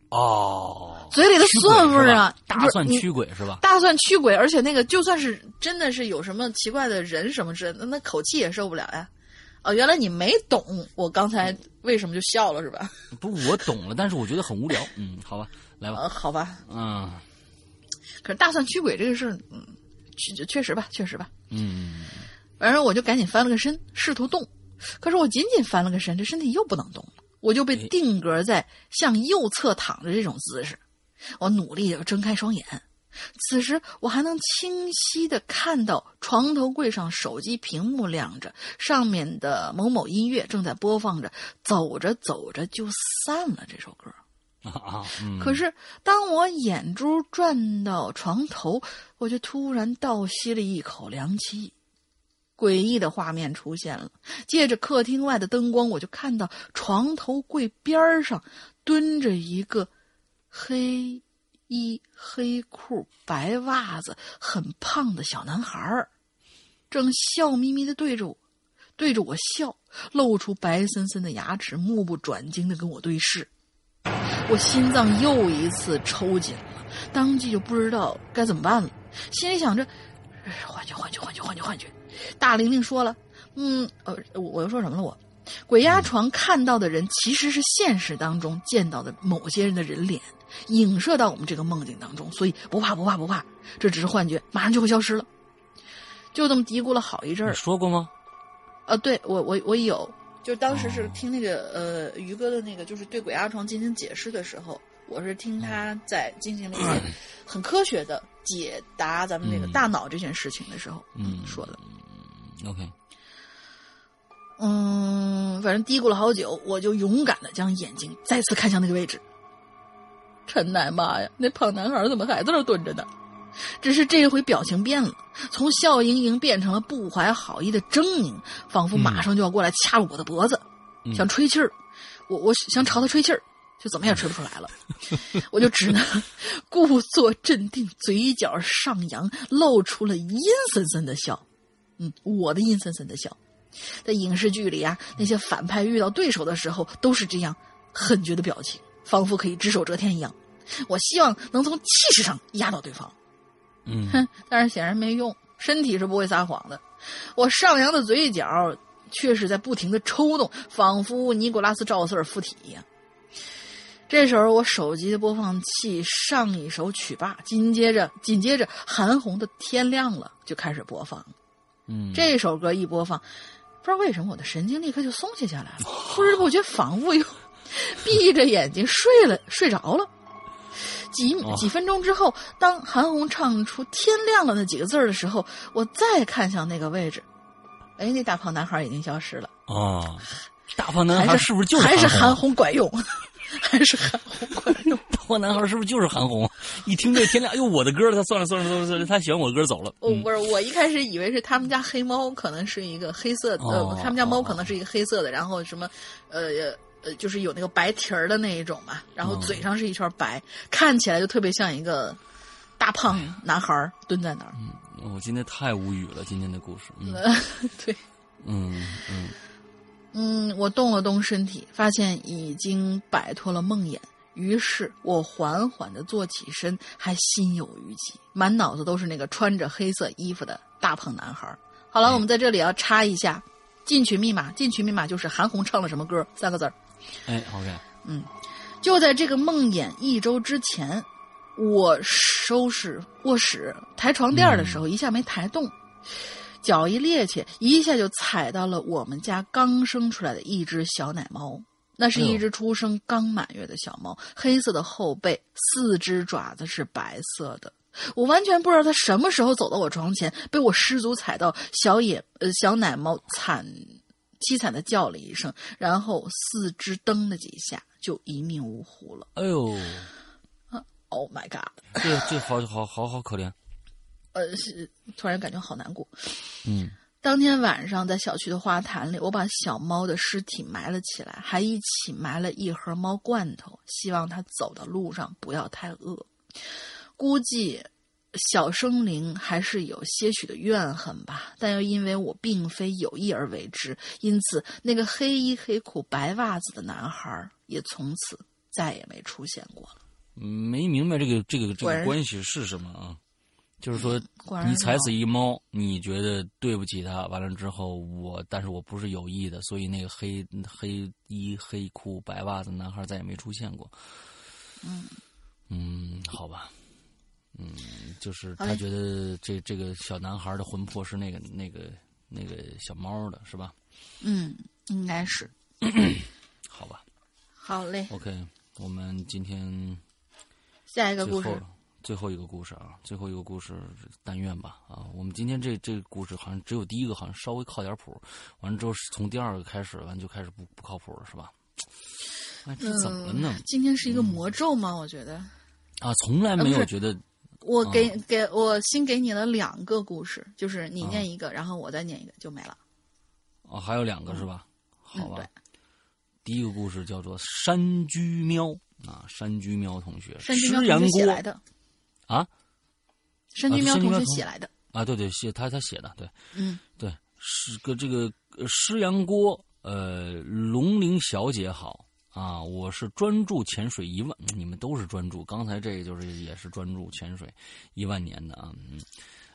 哦，嘴里的蒜味啊，大蒜驱鬼是吧？大蒜驱鬼，而且那个就算是真的是有什么奇怪的人什么之类的，那口气也受不了呀。哦，原来你没懂我刚才为什么就笑了是吧？不我懂了，但是我觉得很无聊。嗯，好吧，来吧。呃，好吧，嗯可是大蒜驱鬼这个事儿，嗯，确确实吧，确实吧。嗯反正我就赶紧翻了个身，试图动，可是我仅仅翻了个身，这身体又不能动了，我就被定格在向右侧躺着这种姿势。我努力的睁开双眼，此时我还能清晰的看到床头柜上手机屏幕亮着，上面的某某音乐正在播放着，走着走着就散了这首歌。啊 啊，嗯，可是当我眼珠转到床头，我就突然倒吸了一口凉气。诡异的画面出现了，借着客厅外的灯光，我就看到床头柜边上蹲着一个黑衣黑裤白袜子很胖的小男孩儿，正笑眯眯的对着我，对着我笑，露出白森森的牙齿，目不转睛的跟我对视。我心脏又一次抽紧了，当即就不知道该怎么办了，心里想着，幻觉，幻觉，幻觉，幻觉，幻觉。大玲玲说了，嗯，呃，我我又说什么了？我鬼压床看到的人其实是现实当中见到的某些人的人脸，影射到我们这个梦境当中，所以不怕不怕不怕，这只是幻觉，马上就会消失了。就这么嘀咕了好一阵儿。说过吗？呃，对我我我有，就当时是听那个呃于哥的那个，就是对鬼压床进行解释的时候，我是听他在进行了一些很科学的解答咱们这个大脑这件事情的时候，嗯，说的。OK，嗯，反正嘀咕了好久，我就勇敢的将眼睛再次看向那个位置。陈奶妈呀，那胖男孩怎么还在那蹲着呢？只是这回表情变了，从笑盈盈变成了不怀好意的狰狞，仿佛马上就要过来掐了我的脖子，嗯想吹气儿。我我想朝他吹气儿，就怎么也吹不出来了，我就只能故作镇定，嘴角上扬，露出了阴森森的笑。嗯，我的阴森森的笑。在影视剧里啊，那些反派遇到对手的时候都是这样狠绝的表情，仿佛可以只手遮天一样。我希望能从气势上压倒对方。嗯哼，但是显然没用，身体是不会撒谎的。我上扬的嘴角却是在不停的抽动，仿佛尼古拉斯赵四儿附体一样。这时候，我手机的播放器上一首曲罢，紧接着紧接着韩红的《天亮了》就开始播放。嗯，这首歌一播放，不知道为什么我的神经立刻就松懈下来了，不知不觉仿佛又闭着眼睛睡了，睡着了。几哦几分钟之后，当韩红唱出“天亮了”那几个字儿的时候，我再看向那个位置，哎，那大胖男孩已经消失了。哦，大胖男孩是不是就是还是韩韩红管用？还是韩红 管用？大胖男孩是不是就是韩红？一听这天亮，哎呦，我的歌，他算了算了算了算了，他喜欢我的歌走了。嗯我不是，我一开始以为是他们家黑猫，可能是一个黑色的，哦呃，他们家猫可能是一个黑色的，然后什么，呃呃，就是有那个白蹄儿的那一种嘛，然后哦嘴上是一圈白，看起来就特别像一个大胖男孩儿蹲在那儿。我今天太无语了，今天的故事。嗯 对，嗯嗯嗯，我动了动身体，发现已经摆脱了梦魇。于是我缓缓的坐起身，还心有余悸，满脑子都是那个穿着黑色衣服的大胖男孩。好了，我们在这里要插一下进群密码，进群密码就是韩红唱了什么歌三个字儿。哎，OK，嗯就在这个梦魇一周之前，我收拾卧室抬床垫的时候，一下没抬动，脚一趔趄，一下就踩到了我们家刚生出来的一只小奶猫。那是一只出生刚满月的小猫，黑色的后背，四只爪子是白色的。我完全不知道它什么时候走到我床前，被我失足踩到，小野呃小奶猫惨凄惨的叫了一声，然后四肢蹬了几下，就一命呜呼了。哎呦，Oh my god！这这好好好好可怜。呃，是突然感觉好难过。嗯当天晚上，在小区的花坛里，我把小猫的尸体埋了起来，还一起埋了一盒猫罐头，希望它走的路上不要太饿。估计小生灵还是有些许的怨恨吧，但又因为我并非有意而为之，因此那个黑衣黑裤白袜子的男孩也从此再也没出现过了。没明白这个这个这个关系是什么啊？就是说你踩死一猫，你觉得对不起他，完了之后我，但是我不是有意的，所以那个黑黑衣黑裤白袜子男孩再也没出现过。嗯嗯，好吧，嗯，就是他觉得这这个小男孩的魂魄是那个那个那个小猫的，是吧？嗯，应该是。好吧好嘞，，OK，我们今天下一个故事。最后一个故事啊，最后一个故事，但愿吧啊！我们今天这这个故事好像只有第一个好像稍微靠点谱，完了之后是从第二个开始，完就开始不不靠谱了，是吧？哎，这怎么了呢？今天是一个魔咒吗？我觉得，啊，从来没有觉得我给、嗯给我新给你了两个故事，就是你啊念一个，然后我再念一个，就没了。啊，还有两个是吧？嗯好吧。对第一个故事叫做山居喵啊，山居喵同学，山居喵同石羊锅学写来的啊山居喵同学写来的。啊，对对，写他他写的，对嗯对，是个这个呃石羊锅，呃，龙鳞小姐好啊，我是专注潜水一万，你们都是专注。刚才这个就是也是专注潜水一万年的啊。嗯，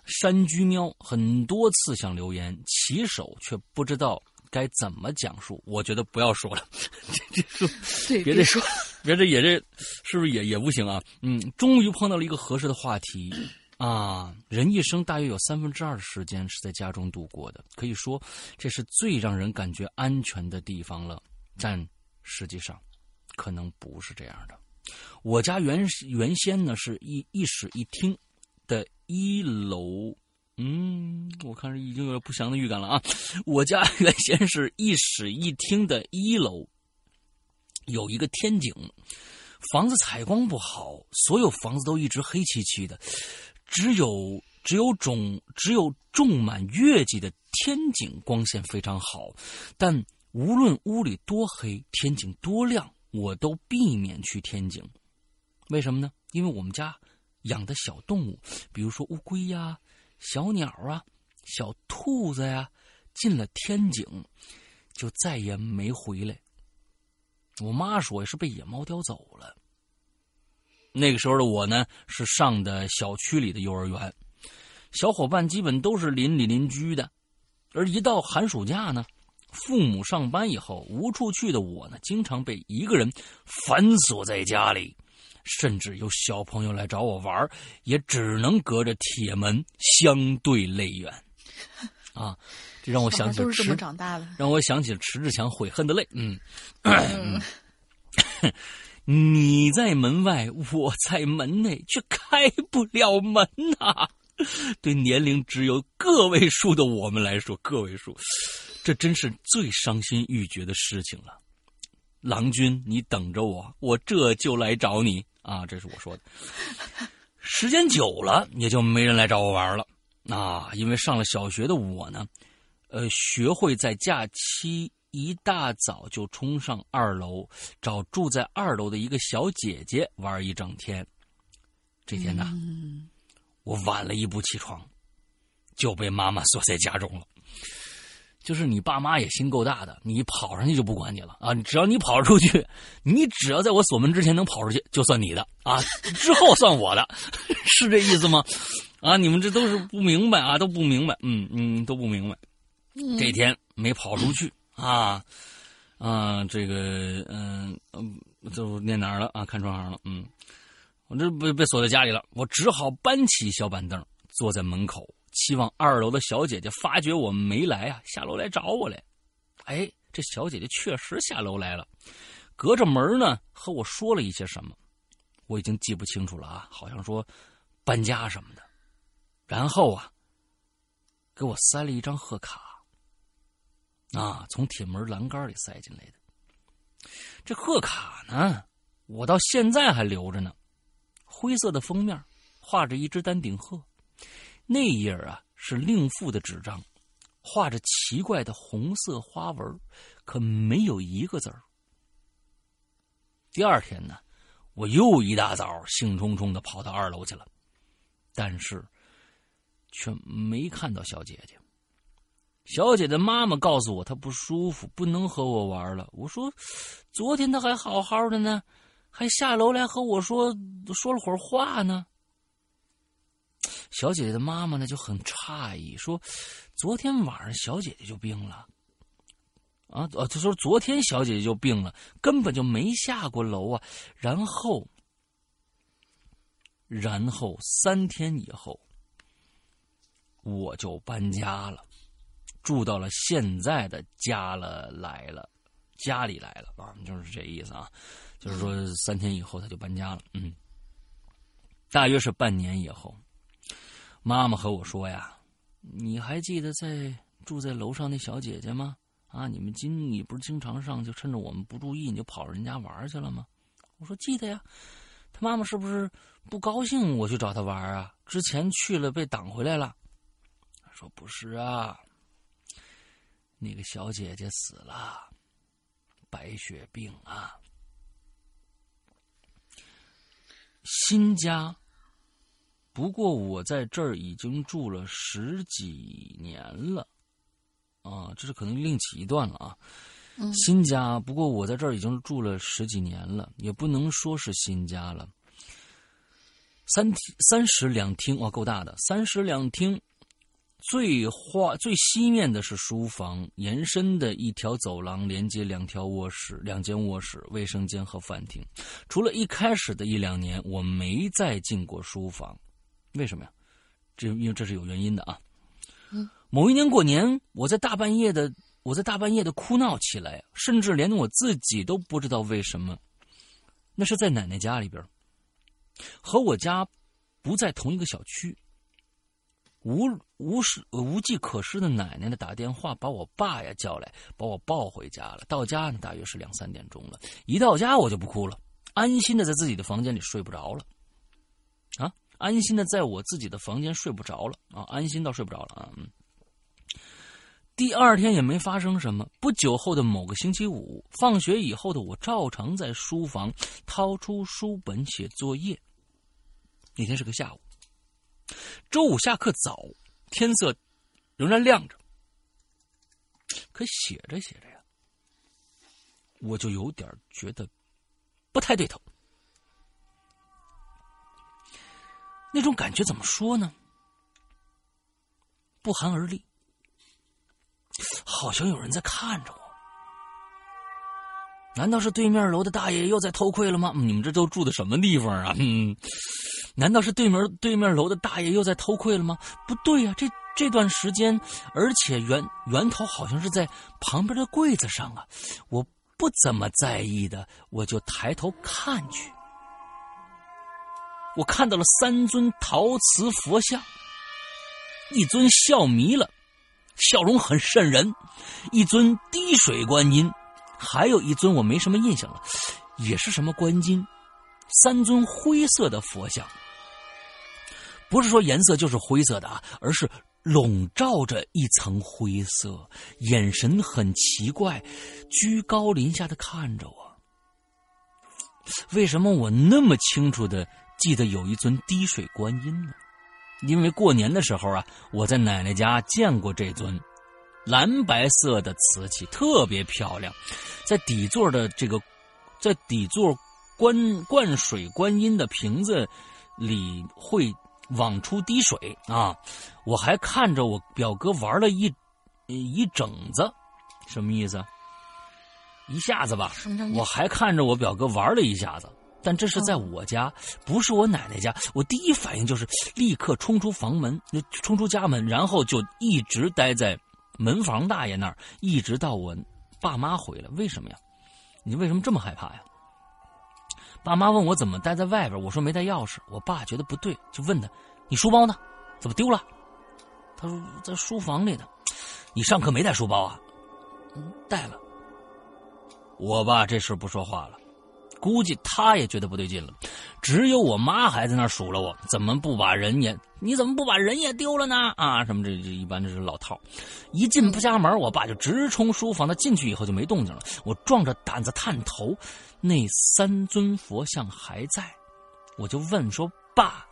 山居喵很多次想留言，起手却不知道该怎么讲述。我觉得不要说了，这这说对，别再说，别这也这是不是也也不行啊？嗯，终于碰到了一个合适的话题。啊，人一生大约有三分之二的时间是在家中度过的，可以说这是最让人感觉安全的地方了。但实际上，可能不是这样的。我家原原先呢是一一室一厅的一楼，嗯，我看是已经有了不祥的预感了啊。我家原先是一室一厅的一楼，有一个天井，房子采光不好，所有房子都一直黑漆漆的。只有只有种只有种满月季的天井光线非常好，但无论屋里多黑，天井多亮，我都避免去天井。为什么呢？因为我们家养的小动物，比如说乌龟呀、小鸟啊、小兔子呀，进了天井就再也没回来。我妈说是被野猫叼走了。那个时候的我呢，是上的小区里的幼儿园，小伙伴基本都是邻里邻居的。而一到寒暑假呢，父母上班以后无处去的我呢，经常被一个人反锁在家里，甚至有小朋友来找我玩，也只能隔着铁门相对泪远。啊，这让我想起都是这么长大的，让我想起了迟志强悔恨的泪。嗯。你在门外，我在门内，却开不了门呐。对年龄只有个位数的我们来说，个位数，这真是最伤心欲绝的事情了。郎君，你等着我，我这就来找你啊！这是我说的。时间久了，也就没人来找我玩了啊。因为上了小学的我呢，呃，学会在假期。一大早就冲上二楼找住在二楼的一个小姐姐玩一整天。这天呢，我晚了一步起床，就被妈妈锁在家中了。就是你爸妈也心够大的，你跑上去就不管你了啊！只要你跑出去，你只要在我锁门之前能跑出去，就算你的啊，之后算我的，是这意思吗？啊，你们这都是不明白啊，都不明白，嗯嗯，都不明白。这天没跑出去。啊，啊，这个，嗯嗯，就念哪儿了啊？看窗行了，嗯，我这被被锁在家里了，我只好搬起小板凳，坐在门口，期望二楼的小姐姐发觉我没来啊，下楼来找我来。哎，这小姐姐确实下楼来了，隔着门呢和我说了一些什么，我已经记不清楚了啊，好像说搬家什么的，然后啊，给我塞了一张贺卡。啊，从铁门栏杆里塞进来的。这贺卡呢，我到现在还留着呢。灰色的封面，画着一只丹顶鹤，那页啊是另附的纸张，画着奇怪的红色花纹，可没有一个字儿。第二天呢，我又一大早兴冲冲的跑到二楼去了，但是却没看到小姐姐。小姐的妈妈告诉我，她不舒服，不能和我玩了。我说，昨天她还好好的呢，还下楼来和我说说了会儿话呢。小姐姐的妈妈呢就很诧异，说，昨天晚上小姐姐就病了。啊，呃，她说昨天小姐姐就病了，根本就没下过楼啊。然后，然后三天以后，我就搬家了。住到了现在的家了，来了，家里来了啊，就是这意思啊，就是说三天以后他就搬家了，嗯，大约是半年以后，妈妈和我说呀，你还记得在住在楼上那小姐姐吗？啊，你们经你不是经常上，就趁着我们不注意，你就跑人家玩去了吗？我说记得呀，他妈妈是不是不高兴我去找他玩啊？之前去了被挡回来了，说不是啊。那个小姐姐死了，白血病啊。新家，不过我在这儿已经住了十几年了，啊，这是可能另起一段了啊。新家，不过我在这儿已经住了十几年了，也不能说是新家了。三三室两厅，哇，够大的！三室两厅，最花最西面的是书房，延伸的一条走廊连接两条卧室、两间卧室、卫生间和饭厅。除了一开始的一两年，我没再进过书房，为什么呀？这因为这是有原因的啊。嗯，某一年过年，我在大半夜的。我在大半夜的哭闹起来，甚至连我自己都不知道为什么。那是在奶奶家里边，和我家不在同一个小区。无无事无计可施的奶奶呢，打电话把我爸呀叫来，把我抱回家了。到家呢，大约是两三点钟了。一到家我就不哭了，安心的在自己的房间里睡不着了。啊，安心的在我自己的房间睡不着了啊，安心到睡不着了啊，嗯。第二天也没发生什么。不久后的某个星期五，放学以后的我照常在书房掏出书本写作业。那天是个下午，周五下课早，天色仍然亮着。可写着写着呀，我就有点觉得不太对头。那种感觉怎么说呢？不寒而栗。好像有人在看着我，难道是对面楼的大爷又在偷窥了吗？你们这都住的什么地方啊？嗯，难道是对面对面楼的大爷又在偷窥了吗？不对呀，这这段时间，而且源源头好像是在旁边的柜子上啊！我不怎么在意的，我就抬头看去，我看到了三尊陶瓷佛像，一尊笑迷了。笑容很瘆人，一尊滴水观音，还有一尊我没什么印象了，也是什么观音，三尊灰色的佛像，不是说颜色就是灰色的啊，而是笼罩着一层灰色，眼神很奇怪，居高临下的看着我。为什么我那么清楚的记得有一尊滴水观音呢？因为过年的时候啊，我在奶奶家见过这尊蓝白色的瓷器，特别漂亮。在底座的这个，在底座灌灌水观音的瓶子里会往出滴水啊！我还看着我表哥玩了一一整子，什么意思？一下子吧。我还看着我表哥玩了一下子。但这是在我家，不是我奶奶家。我第一反应就是立刻冲出房门，冲出家门，然后就一直待在门房大爷那儿，一直到我爸妈回来。为什么呀？你为什么这么害怕呀？爸妈问我怎么待在外边，我说没带钥匙。我爸觉得不对，就问他：“你书包呢？怎么丢了？”他说：“在书房里呢。”你上课没带书包啊？嗯，带了。我爸这时不说话了。估计他也觉得不对劲了，只有我妈还在那数落我，怎么不把人也？你怎么不把人也丢了呢？啊，什么这这一般这是老套。一进不家门，我爸就直冲书房。他进去以后就没动静了。我壮着胆子探头，那三尊佛像还在，我就问说：“爸，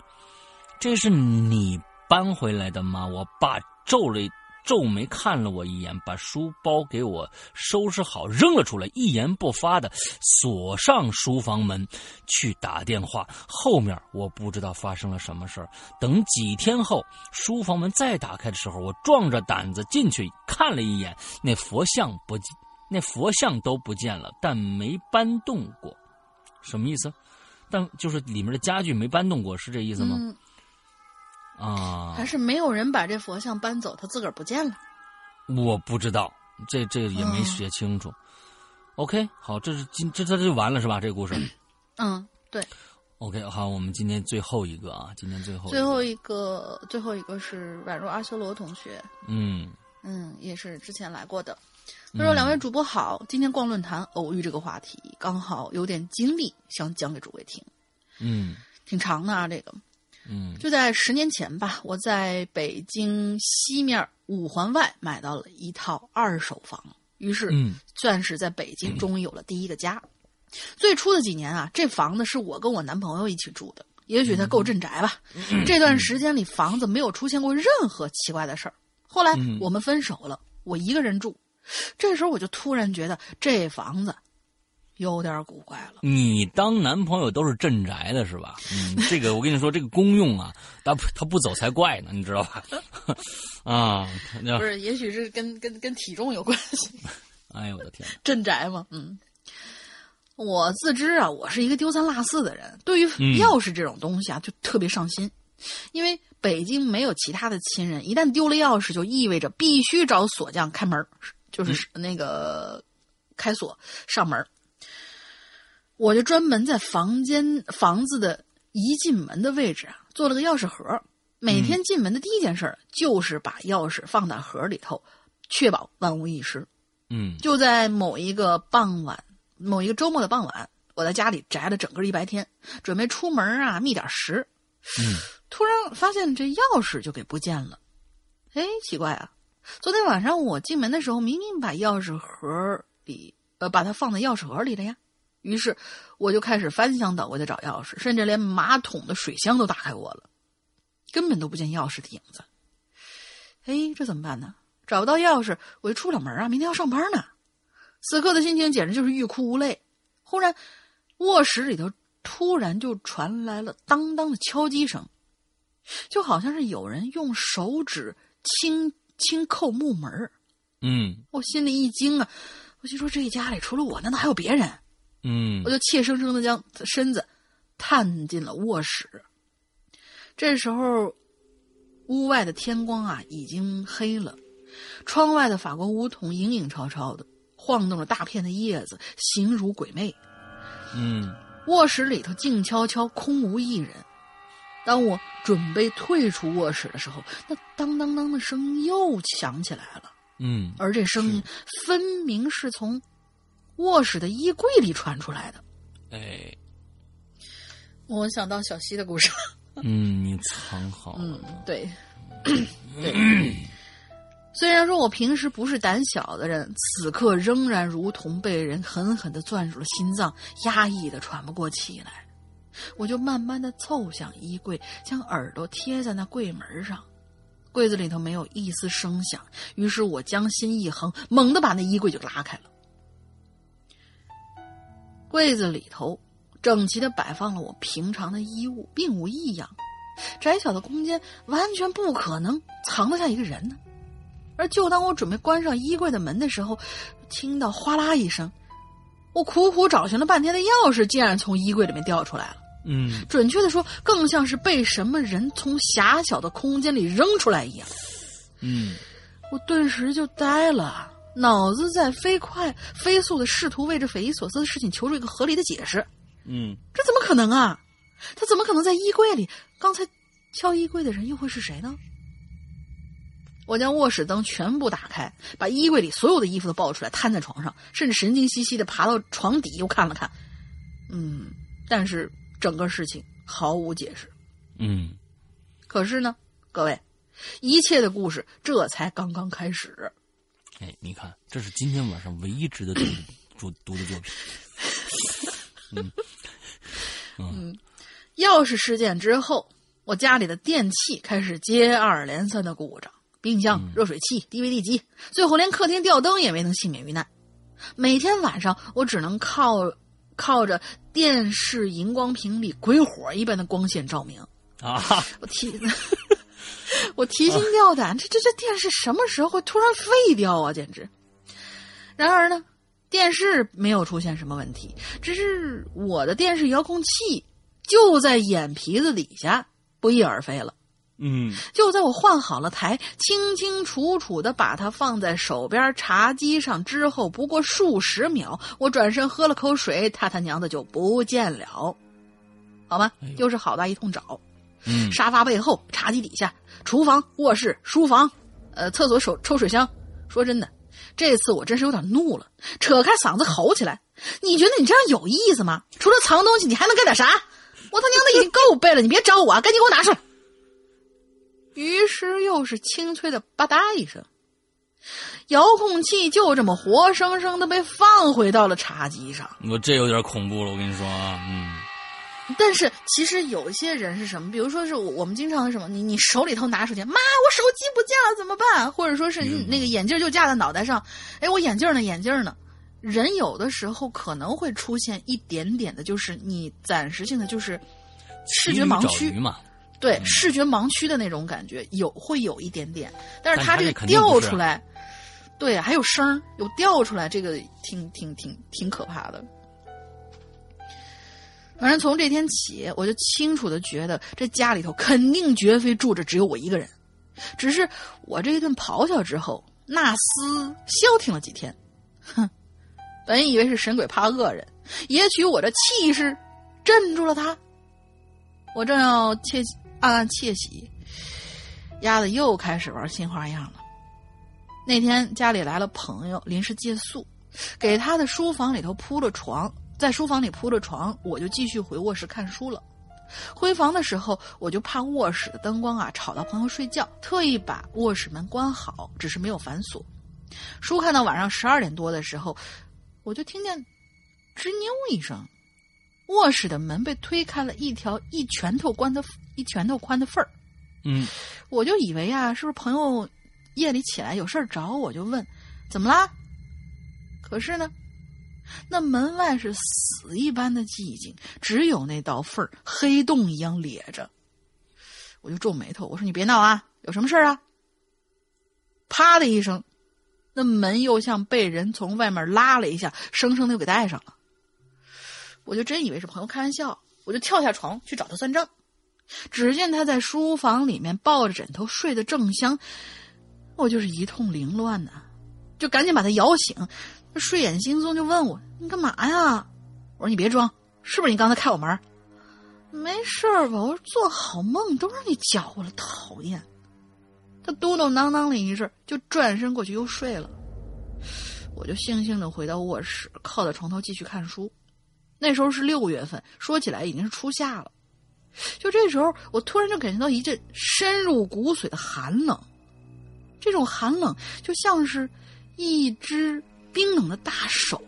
这是你搬回来的吗？”我爸皱了。皱眉看了我一眼，把书包给我收拾好，扔了出来，一言不发的锁上书房门，去打电话。后面我不知道发生了什么事儿。等几天后，书房门再打开的时候，我壮着胆子进去看了一眼，那佛像不，那佛像都不见了，但没搬动过。什么意思？但就是里面的家具没搬动过，是这意思吗？啊，还是没有人把这佛像搬走，他自个儿不见了。我不知道，这这也没写清楚。OK，好，这是今这这就完了是吧？这个故事。嗯，对。OK，好，我们今天最后一个啊，今天最后最后一个最后一个是宛若阿修罗同学。嗯嗯，也是之前来过的。他说：“两位主播好，今天逛论坛偶遇这个话题，刚好有点经历想讲给诸位听。嗯，挺长的啊，这个。”嗯，就在十年前吧，我在北京西面五环外买到了一套二手房，于是算是在北京终于有了第一个家。最初的几年啊，这房子是我跟我男朋友一起住的，也许他够镇宅吧。这段时间里，房子没有出现过任何奇怪的事儿。后来我们分手了，我一个人住，这时候我就突然觉得这房子有点古怪了。你当男朋友都是镇宅的是吧？嗯，这个我跟你说，这个公用啊，他不他不走才怪呢，你知道吧？啊，那不是，也许是跟跟跟体重有关系。哎呦我的天！镇宅嘛，嗯。我自知啊，我是一个丢三落四的人，对于嗯钥匙这种东西啊，就特别上心。因为北京没有其他的亲人，一旦丢了钥匙，就意味着必须找锁匠开门，就是那个开锁上门。我就专门在房间房子的一进门的位置啊，做了个钥匙盒。每天进门的第一件事儿就是把钥匙放在盒里头，确保万无一失。嗯就在某一个傍晚，某一个周末的傍晚，我在家里宅了整个一白天，准备出门啊觅点食。嗯 突然发现这钥匙就给不见了。哎，奇怪啊！昨天晚上我进门的时候，明明把钥匙盒里呃把它放在钥匙盒里了呀。于是我就开始翻箱倒柜的找钥匙，甚至连马桶的水箱都打开过了，根本都不见钥匙的影子。哎，这怎么办呢？找不到钥匙，我就出不了门啊！明天要上班呢。此刻的心情简直就是欲哭无泪。忽然，卧室里头突然就传来了当当的敲击声，就好像是有人用手指轻轻扣木门儿嗯我心里一惊啊！我心说这家里除了我，难道还有别人？嗯我就怯生生的将身子探进了卧室。这时候，屋外的天光啊已经黑了，窗外的法国梧桐影影绰绰的晃动着大片的叶子，形如鬼魅。嗯卧室里头静悄悄，空无一人。当我准备退出卧室的时候，那当当当的声音又响起来了，嗯而这声音分明是从卧室的衣柜里传出来的。哎我想到小溪的故事了。嗯，你藏好嗯了，，对，对。虽然说我平时不是胆小的人，此刻仍然如同被人狠狠的攥住了心脏，压抑的喘不过气来。我就慢慢的凑向衣柜，将耳朵贴在那柜门上。柜子里头没有一丝声响，于是我将心一横，猛地把那衣柜就拉开了。柜子里头整齐的摆放了我平常的衣物，并无异样。窄小的空间完全不可能藏得下一个人呢。而就当我准备关上衣柜的门的时候，听到哗啦一声，我苦苦找寻了半天的钥匙竟然从衣柜里面掉出来了。嗯准确的说，更像是被什么人从狭小的空间里扔出来一样。嗯我顿时就呆了，脑子在飞快、飞速的试图为这匪夷所思的事情求出一个合理的解释。嗯这怎么可能啊？他怎么可能在衣柜里？刚才敲衣柜的人又会是谁呢？我将卧室灯全部打开，把衣柜里所有的衣服都抱出来，摊在床上，甚至神经兮兮的爬到床底又看了看。嗯，但是整个事情毫无解释。嗯，可是呢，各位，一切的故事这才刚刚开始。哎，你看，这是今天晚上唯一值得读读读的作品。嗯 嗯钥匙事件之后，我家里的电器开始接二连三的故障，冰箱、热水器、DVD 机，最后连客厅吊灯也没能幸免于难。每天晚上，我只能靠靠着电视荧光屏里鬼火一般的光线照明。啊，我 提 我提心吊胆，这这这电视什么时候会突然废掉啊？简直！然而呢，电视没有出现什么问题，只是我的电视遥控器就在眼皮子底下不翼而飞了。嗯就在我换好了台，清清楚楚的把它放在手边茶几上之后，不过数十秒，我转身喝了口水，他他娘的就不见了。好吗哎呦？又是好大一通找。嗯沙发背后、茶几底下、厨房、卧室、书房，呃，厕所手抽水箱。说真的，这次我真是有点怒了，扯开嗓子吼起来：“你觉得你这样有意思吗？除了藏东西，你还能干点啥？我他娘的已经够背了，你别招我啊！赶紧给我拿出来！”于是又是清脆的吧嗒一声，遥控器就这么活生生的被放回到了茶几上。我这有点恐怖了，我跟你说啊，嗯但是其实有一些人是什么？比如说是我我们经常什么，你你手里头拿手机，妈，我手机不见了怎么办？或者说是你那个眼镜就架在脑袋上，哎，我眼镜呢？眼镜呢？人有的时候可能会出现一点点的，就是你暂时性的就是视觉盲区嘛，对，视觉盲区的那种感觉有会有一点点，但是它这个掉出来，对，还有声有掉出来，这个挺挺挺挺可怕的。反正从这天起，我就清楚的觉得这家里头肯定绝非住着只有我一个人，只是我这一顿咆哮之后，那厮消停了几天，哼。本以为是神鬼怕恶人，也许我这气势镇住了他。我正要窃暗暗窃喜，丫的又开始玩新花样了。那天家里来了朋友，临时借宿，给他的书房里头铺了床，在书房里铺了床，我就继续回卧室看书了。回房的时候，我就怕卧室的灯光啊吵到朋友睡觉，特意把卧室门关好，只是没有反锁。书看到晚上十二点多的时候。我就听见“吱扭”一声，卧室的门被推开了一条一拳头宽的一拳头宽的缝儿。嗯，我就以为啊，是不是朋友夜里起来有事找我，就问怎么啦？可是呢，那门外是死一般的寂静，只有那道缝儿黑洞一样咧着。我就皱眉头，我说：“你别闹啊，有什么事啊？”啪的一声。那门又像被人从外面拉了一下，生生的又给带上了。我就真以为是朋友开玩笑，我就跳下床去找他算账。只见他在书房里面抱着枕头睡得正香，我就是一通凌乱呐，就赶紧把他摇醒。他睡眼惺忪就问我：“你干嘛呀？”我说：“你别装，是不是你刚才开我门？”“没事吧？”我说：“做好梦都让你搅和了，讨厌。”他嘟嘟囔囔了一阵，就转身过去又睡了。我就悻悻的回到卧室，靠在床头继续看书。那时候是六月份，说起来已经是初夏了。就这时候，我突然就感觉到一阵深入骨髓的寒冷。这种寒冷就像是一只冰冷的大手。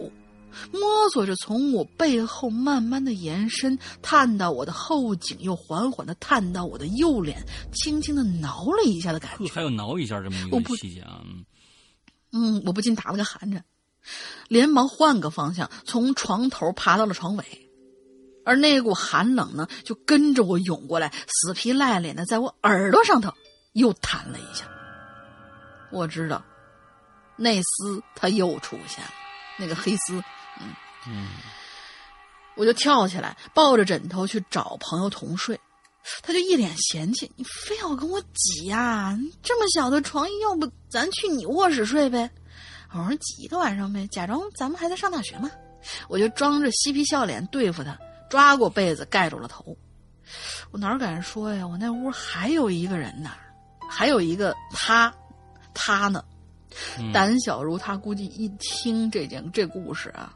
摸索着从我背后慢慢的延伸，探到我的后颈，又缓缓的探到我的右脸，轻轻的挠了一下的感觉。还有挠一下这么一个细节啊！嗯，我不禁打了个寒颤，连忙换个方向，从床头爬到了床尾，而那股寒冷呢，就跟着我涌过来，死皮赖脸的在我耳朵上头又弹了一下。我知道，那厮他又出现了，那个黑丝。嗯嗯，我就跳起来，抱着枕头去找朋友同睡，他就一脸嫌弃：“你非要跟我挤呀？这么小的床，要不咱去你卧室睡呗？”我说：“挤一个晚上呗，假装咱们还在上大学嘛。”我就装着嬉皮笑脸对付他，抓过被子盖住了头。我哪敢说呀？我那屋还有一个人呢，还有一个他，他呢，胆小如他，估计一听这件这故事啊。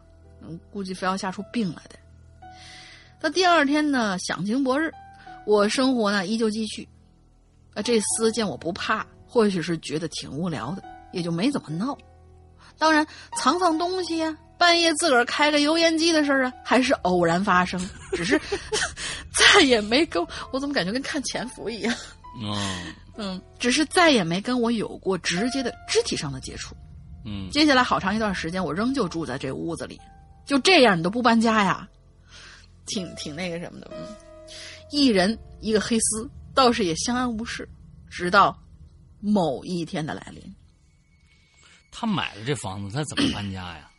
估计非要吓出病来的。那第二天呢，响晴博日，我生活呢依旧继续。啊，这厮见我不怕，或许是觉得挺无聊的，也就没怎么闹。当然，藏藏东西呀，半夜自个儿开个油烟机的事儿啊，还是偶然发生。只是 再也没跟我怎么感觉跟看潜伏一样。嗯嗯，只是再也没跟我有过直接的肢体上的接触。嗯，接下来好长一段时间，我仍旧住在这屋子里。就这样，你都不搬家呀？挺挺那个什么的，嗯，一人一个黑丝，倒是也相安无事。直到某一天的来临，他买了这房子，他怎么搬家呀？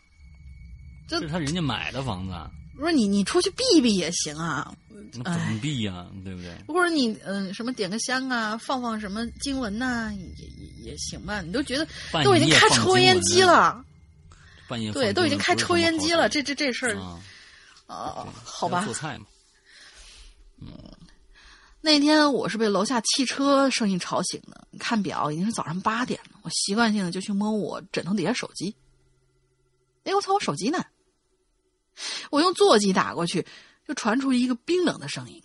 这是他人家买的房子。不是你，你出去避避也行啊。怎么避呀？对不对？或者你嗯，什么点个香啊，放放什么经文呐，也也也行吧。你都觉得都已经开抽烟机了。对，都已经开抽烟机了，这这这事儿，啊，好吧。做菜嘛。嗯，那天我是被楼下汽车声音吵醒的。看表，已经是早上八点了。我习惯性的就去摸我枕头底下手机。哎，我操，我手机呢？我用座机打过去，就传出一个冰冷的声音：“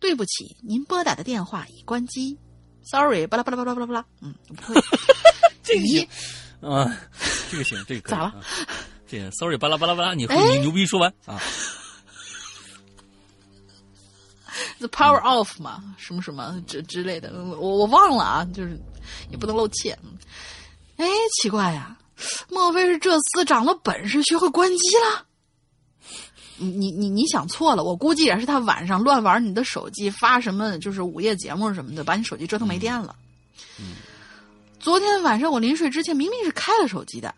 对不起，您拨打的电话已关机。”Sorry，巴拉巴拉巴拉巴拉巴拉。嗯，不会。这个。啊，这个行，这个咋了？这个 sorry，巴拉巴拉巴拉，你你牛逼说完啊！The power of 嘛，什么什么之之类的，我我忘了啊，就是也不能露怯。哎，奇怪呀，莫非是这厮长了本事，学会关机了？你你你你想错了，我估计也是他晚上乱玩你的手机，发什么就是午夜节目什么的，把你手机折腾没电了。嗯，昨天晚上我临睡之前明明是开了手机的，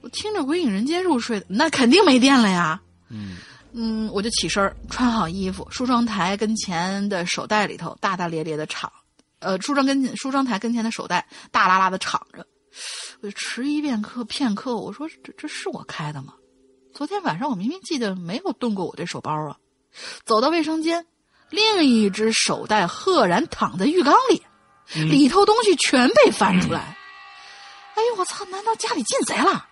我听着《鬼影人间》入睡的，那肯定没电了呀。嗯嗯，我就起身穿好衣服，梳妆台跟前的手袋里头大大咧咧的敞，呃，梳妆跟梳妆台跟前的手袋大拉拉的敞着。我就迟疑片刻，片刻，我说这这是我开的吗？昨天晚上我明明记得没有动过我这手包啊。走到卫生间，另一只手袋赫然躺在浴缸里，里头东西全被翻出来。哎呦我操！难道家里进贼了？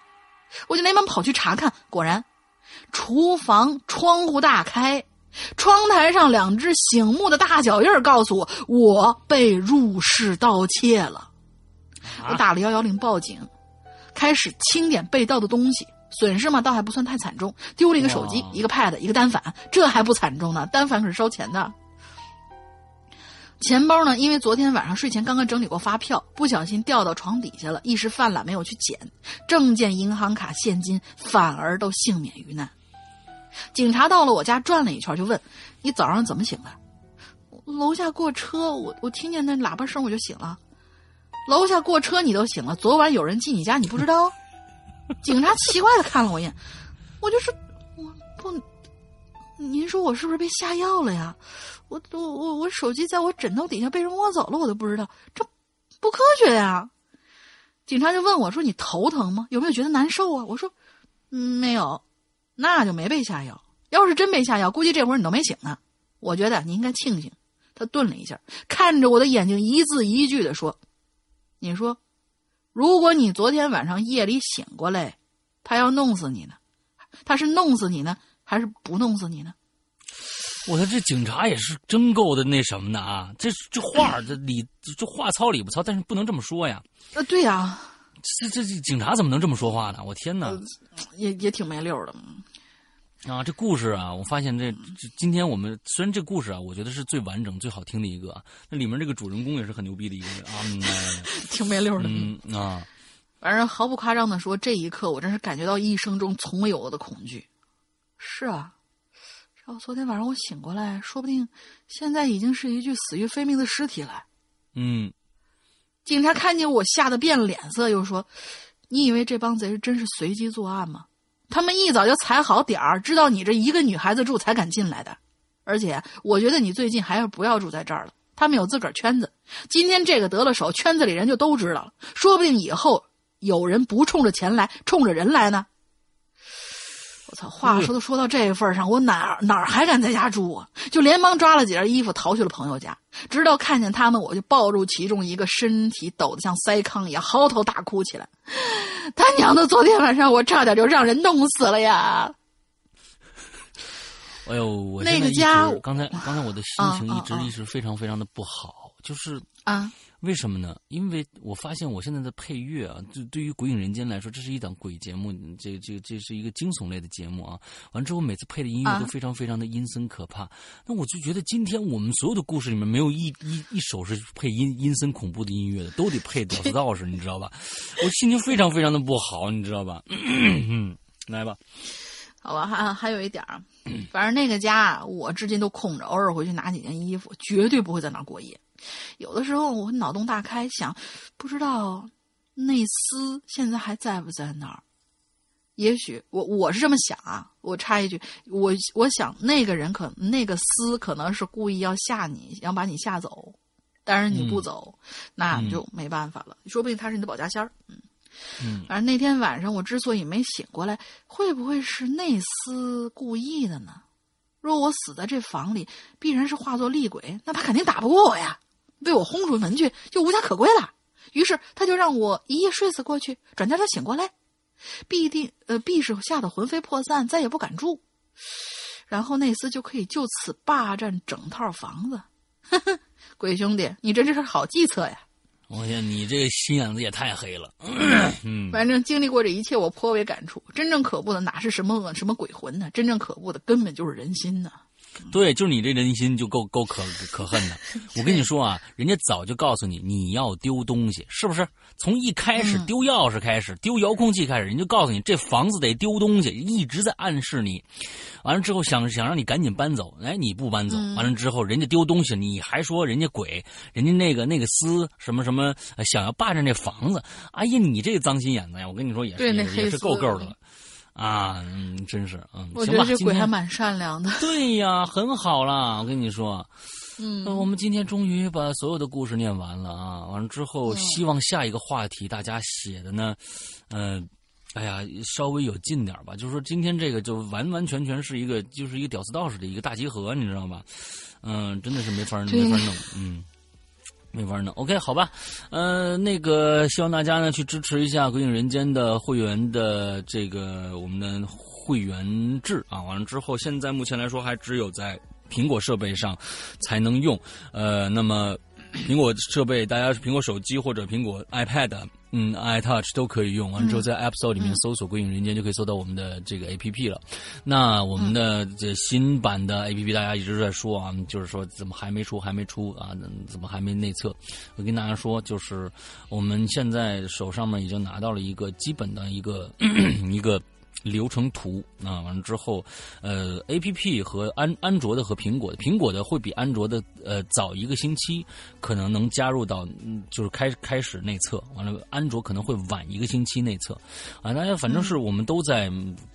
我就连忙跑去查看，果然。厨房窗户大开，窗台上两只醒目的大脚印告诉我，我被入室盗窃了。我打了幺幺零报警，开始清点被盗的东西，损失嘛倒还不算太惨重，丢了一个手机、一个 pad、一个单反，这还不惨重呢，单反可是烧钱的。钱包呢？因为昨天晚上睡前刚刚整理过发票，不小心掉到床底下了，一时犯懒没有去捡。证件、银行卡、现金反而都幸免于难。警察到了我家转了一圈，就问：“你早上怎么醒的？”楼下过车，我我听见那喇叭声我就醒了。楼下过车你都醒了，昨晚有人进你家你不知道？警察奇怪的看了我一眼，我就是我不，您说我是不是被下药了呀？我我我我手机在我枕头底下被人摸走了，我都不知道，这不科学呀！警察就问我说：“你头疼吗？有没有觉得难受啊？”我说：“，没有。”那就没被下药。要是真被下药，估计这会儿你都没醒呢。我觉得你应该庆幸。他顿了一下，看着我的眼睛，一字一句的说：“你说，如果你昨天晚上夜里醒过来，他要弄死你呢？他是弄死你呢，还是不弄死你呢？”我说这警察也是真够的那什么的啊！这这话这理这话糙理不糙，但是不能这么说呀。啊，对呀，这这这警察怎么能这么说话呢？我天哪，也也挺没溜的。啊，这故事啊，我发现这这今天我们虽然这故事啊，我觉得是最完整、最好听的一个，那里面这个主人公也是很牛逼的一个人啊，挺没溜的。嗯啊，反正毫不夸张的说，这一刻我真是感觉到一生中从未有过的恐惧。是啊。哦，昨天晚上我醒过来，说不定现在已经是一具死于非命的尸体了。嗯，警察看见我，吓得变了脸色，又说：“你以为这帮贼是真是随机作案吗？他们一早就踩好点儿，知道你这一个女孩子住，才敢进来的。而且，我觉得你最近还是不要住在这儿了。他们有自个儿圈子，今天这个得了手，圈子里人就都知道了。说不定以后有人不冲着钱来，冲着人来呢。”我操！话说都说到这份上，我哪哪还敢在家住啊？就连忙抓了几件衣服逃去了朋友家。直到看见他们，我就抱住其中一个，身体抖得像塞糠一样，嚎啕大哭起来。他娘的！昨天晚上我差点就让人弄死了呀！哎呦，我那个家，刚才刚才我的心情一直一直非常非常的不好，就是啊。为什么呢？因为我发现我现在的配乐啊，就对于《鬼影人间》来说，这是一档鬼节目，这这这是一个惊悚类的节目啊。完之后，每次配的音乐都非常非常的阴森可怕。那我就觉得今天我们所有的故事里面没有一一一首是配阴阴森恐怖的音乐的，都得配屌丝道士，你知道吧？我心情非常非常的不好，你知道吧？嗯，来吧，好吧，还还有一点儿，反正那个家我至今都空着，偶尔回去拿几件衣服，绝对不会在那儿过夜。有的时候我脑洞大开，想不知道内斯现在还在不在那儿？也许我我是这么想啊。我插一句，我我想那个人可那个斯可能是故意要吓你，想把你吓走，但是你不走，那就没办法了。说不定他是你的保家仙儿。嗯嗯。反正那天晚上我之所以没醒过来，会不会是内斯故意的呢？若我死在这房里，必然是化作厉鬼，那他肯定打不过我呀。被我轰出门去，就无家可归了。于是他就让我一夜睡死过去，转天他醒过来，必定呃必是吓得魂飞魄散，再也不敢住。然后内斯就可以就此霸占整套房子。鬼兄弟，你这这是好计策呀！我天，你这心眼子也太黑了。嗯，反正经历过这一切，我颇为感触。真正可怖的哪是什么恶什么鬼魂呢？真正可怖的根本就是人心呐。对，就是你这人心就够够可可恨的。我跟你说啊，人家早就告诉你你要丢东西，是不是？从一开始丢钥匙开始，丢遥控器开始，人就告诉你这房子得丢东西，一直在暗示你。完了之后想想让你赶紧搬走，哎，你不搬走。完了之后人家丢东西，你还说人家鬼，人家那个那个司什么什么想要霸占这房子。哎呀，你这个脏心眼子呀！我跟你说也是也是够够的了。啊，嗯，真是，嗯，我觉得这鬼还蛮善良的。对呀，很好啦，我跟你说，嗯，我们今天终于把所有的故事念完了啊！完了之后，希望下一个话题大家写的呢，嗯，哎呀，稍微有劲点吧。就是说，今天这个就完完全全是一个，就是一个屌丝道士的一个大集合，你知道吧？嗯，真的是没法没法弄，嗯。没法弄，OK，好吧，呃，那个希望大家呢去支持一下《鬼影人间》的会员的这个我们的会员制啊。完了之后，现在目前来说还只有在苹果设备上才能用，呃，那么苹果设备大家是苹果手机或者苹果 iPad。嗯，iTouch 都可以用，完之后在 App Store 里面搜索“归影人间”就可以搜到我们的这个 APP 了。那我们的这新版的 APP，大家一直在说啊，就是说怎么还没出，还没出啊？怎么还没内测？我跟大家说，就是我们现在手上面已经拿到了一个基本的一个 一个。流程图啊，完了之后，呃，A P P 和安安卓的和苹果的，苹果的会比安卓的呃早一个星期，可能能加入到，就是开开始内测。完了，安卓可能会晚一个星期内测。啊，大家反正是我们都在，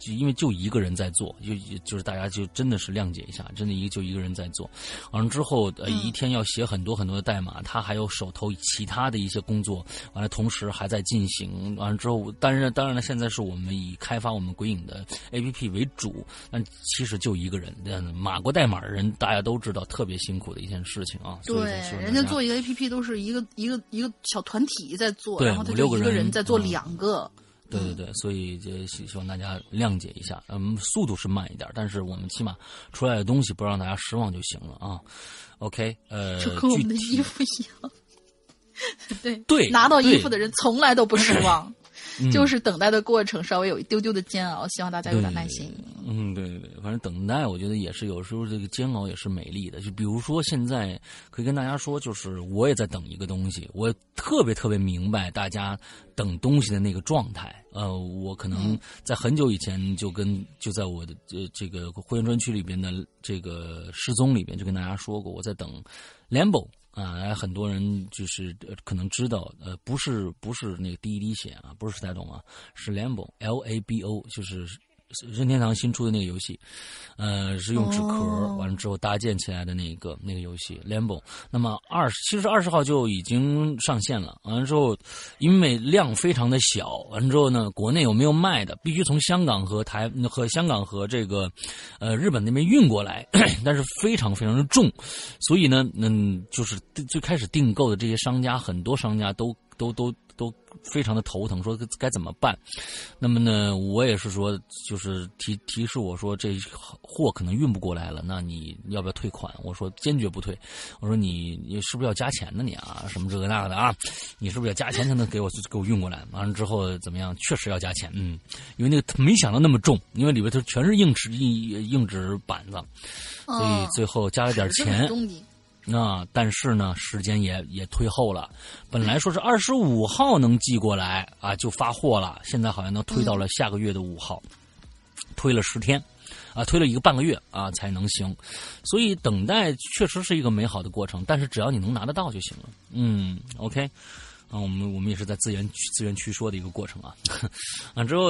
因为就一个人在做，就就是大家就真的是谅解一下，真的一个就一个人在做。完了之后，呃，一天要写很多很多的代码，他还有手头其他的一些工作，完了同时还在进行。完了之后，当然当然了，现在是我们以开发我们。鬼影的 A P P 为主，但其实就一个人，码过代码的人大家都知道，特别辛苦的一件事情啊。对，人家做一个 A P P 都是一个一个一个小团体在做，然后他就一个人在做两个。对对对，所以就希希望大家谅解一下，嗯，速度是慢一点，但是我们起码出来的东西不让大家失望就行了啊。OK，呃，就跟我们的衣服一样。对对，拿到衣服的人从来都不失望。就是等待的过程稍微有一丢丢的煎熬，希望大家有点耐心。嗯，对对对，反正等待，我觉得也是有时候这个煎熬也是美丽的。就比如说现在可以跟大家说，就是我也在等一个东西，我特别特别明白大家等东西的那个状态。呃，我可能在很久以前就跟就在我的这这个会员专区里边的这个失踪里边就跟大家说过，我在等 Lambo。啊，很多人就是可能知道，呃，不是不是那个第一滴血啊，不是时代懂啊，是 Lambo，L A B O，就是。任天堂新出的那个游戏，呃，是用纸壳完了之后搭建起来的那个那个游戏《Lambo》。那么二十其实二十号就已经上线了。完了之后，因为量非常的小，完了之后呢，国内有没有卖的，必须从香港和台和香港和这个呃日本那边运过来，但是非常非常的重，所以呢，嗯，就是最开始订购的这些商家，很多商家都都都。都非常的头疼，说该怎么办？那么呢，我也是说，就是提提示我说，这货可能运不过来了，那你要不要退款？我说坚决不退。我说你你是不是要加钱呢？你啊，什么这个那个的啊？你是不是要加钱才能给我给我运过来？完了之后怎么样？确实要加钱，嗯，因为那个没想到那么重，因为里边头全是硬纸硬硬纸板子，所以最后加了点钱。那但是呢，时间也也推后了，本来说是二十五号能寄过来啊，就发货了，现在好像能推到了下个月的五号，推了十天，啊，推了一个半个月啊才能行，所以等待确实是一个美好的过程，但是只要你能拿得到就行了，嗯，OK。啊，我们我们也是在资源资源区说的一个过程啊，啊之后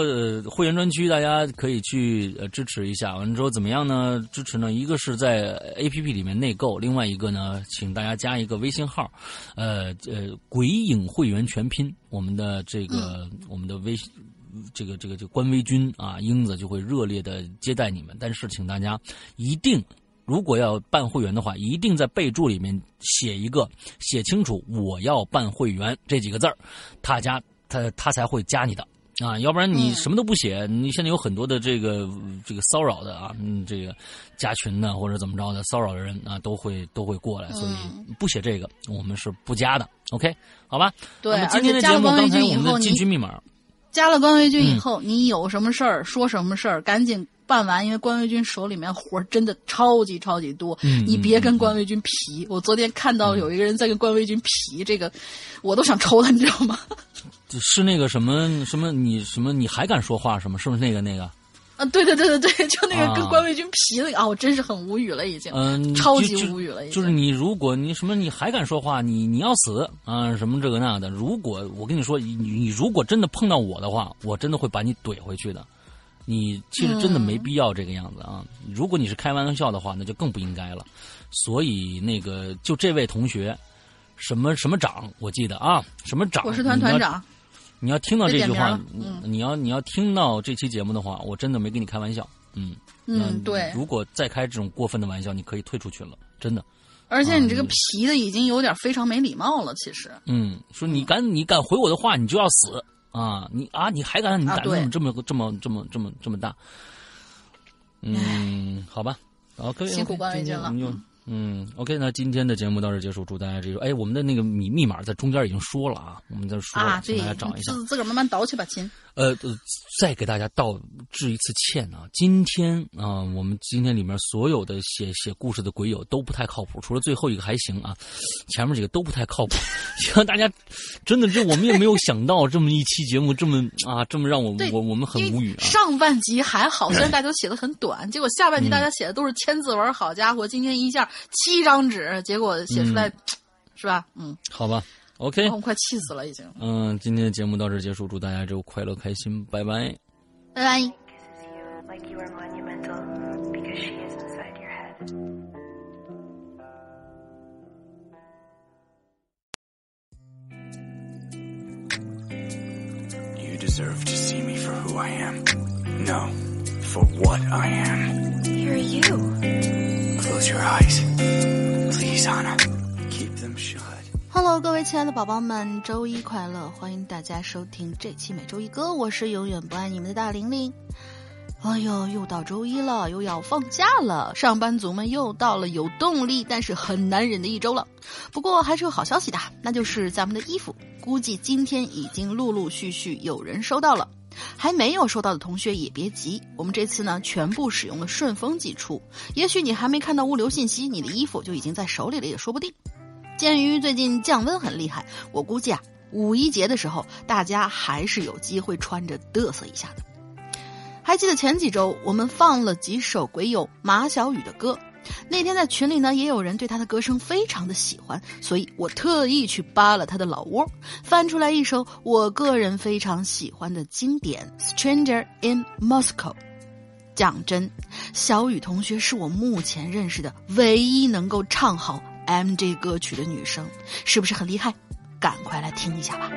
会员专区大家可以去呃支持一下，完了之后怎么样呢？支持呢？一个是在 A P P 里面内购，另外一个呢，请大家加一个微信号，呃呃，鬼影会员全拼，我们的这个我们的微这个这个这个官微君啊，英子就会热烈的接待你们，但是请大家一定。如果要办会员的话，一定在备注里面写一个，写清楚我要办会员这几个字儿，他家他他才会加你的啊，要不然你什么都不写，你现在有很多的这个这个骚扰的啊，嗯，这个加群呢或者怎么着的骚扰的人啊，都会都会过来，所以不写这个我们是不加的，OK，好吧？对，今天的节目刚才我们的进群密码。加了关维军以后，你有什么事儿说什么事儿，赶紧办完，因为关维军手里面活儿真的超级超级多。嗯你别跟关维军皮。我昨天看到有一个人在跟关维军皮，这个我都想抽他，你知道吗？是那个什么什么你什么你还敢说话什么？是不是那个那个？啊，对对对对对，就那个跟啊关卫军皮的啊，我真是很无语了，已经，嗯，超级无语了，已经。就是你，如果你什么你还敢说话，你你要死啊，什么这个那的。如果我跟你说，你你如果真的碰到我的话，我真的会把你怼回去的。你其实真的没必要这个样子啊！如果你是开玩笑的话，那就更不应该了。所以那个就这位同学，什么什么长，我记得啊，什么长，我是团团长，你要听到这句话你要你要听到这期节目的话，我真的没跟你开玩笑。嗯嗯，对。如果再开这种过分的玩笑，你可以退出去了，真的。而且你这个嗯皮的已经有点非常没礼貌了，其实。嗯，说你敢你敢回我的话，你就要死啊！你啊，你还敢？你胆子这么这么这么这么这么大？嗯，好吧，好，各位，辛苦维军了嗯，OK，那今天的节目到这结束，祝大家这个，哎，我们的那个密密码在中间已经说了啊，我们再说大家找一下。自自个儿慢慢倒去吧，亲。呃，呃再给大家道致一次歉啊！今天啊、我们今天里面所有的写写故事的鬼友都不太靠谱，除了最后一个还行啊，前面几个都不太靠谱。希望大家真的这我们也没有想到这么一期节目这么啊这么让我我我们很无语啊。上半集还好，虽然大家都写的很短，结果下半集大家写的都是千字文，好家伙，今天一下七张纸，结果写出来，是吧？嗯，好吧，OK，我快气死了，已经。嗯，今天的节目到这结束，祝大家周快乐开心，拜拜。拜拜。you like you are monumental because she is inside your head. You deserve to see me for who I am. No, for what I am. You're you. Close your eyes. Please, Anna. Keep them shut. Hello，各位亲爱的宝宝们，周一快乐！欢迎大家收听这期每周一歌，我是永远不爱你们的大玲玲。哎呦，又到周一了，又要放假了，上班族们又到了有动力但是很难忍的一周了。不过还是有好消息的，那就是咱们的衣服，估计今天已经陆陆续续有人收到了。还没有收到的同学也别急，我们这次呢全部使用了顺丰寄出，也许你还没看到物流信息，你的衣服就已经在手里了，也说不定。鉴于最近降温很厉害，我估计啊，五一节的时候大家还是有机会穿着嘚瑟一下的。还记得前几周我们放了几首鬼友马小雨的歌，那天在群里呢也有人对他的歌声非常的喜欢，所以我特意去扒了他的老窝，翻出来一首我个人非常喜欢的经典《Stranger in Moscow》。讲真，小雨同学是我目前认识的唯一能够唱好 MJ 歌曲的女生，是不是很厉害？赶快来听一下吧。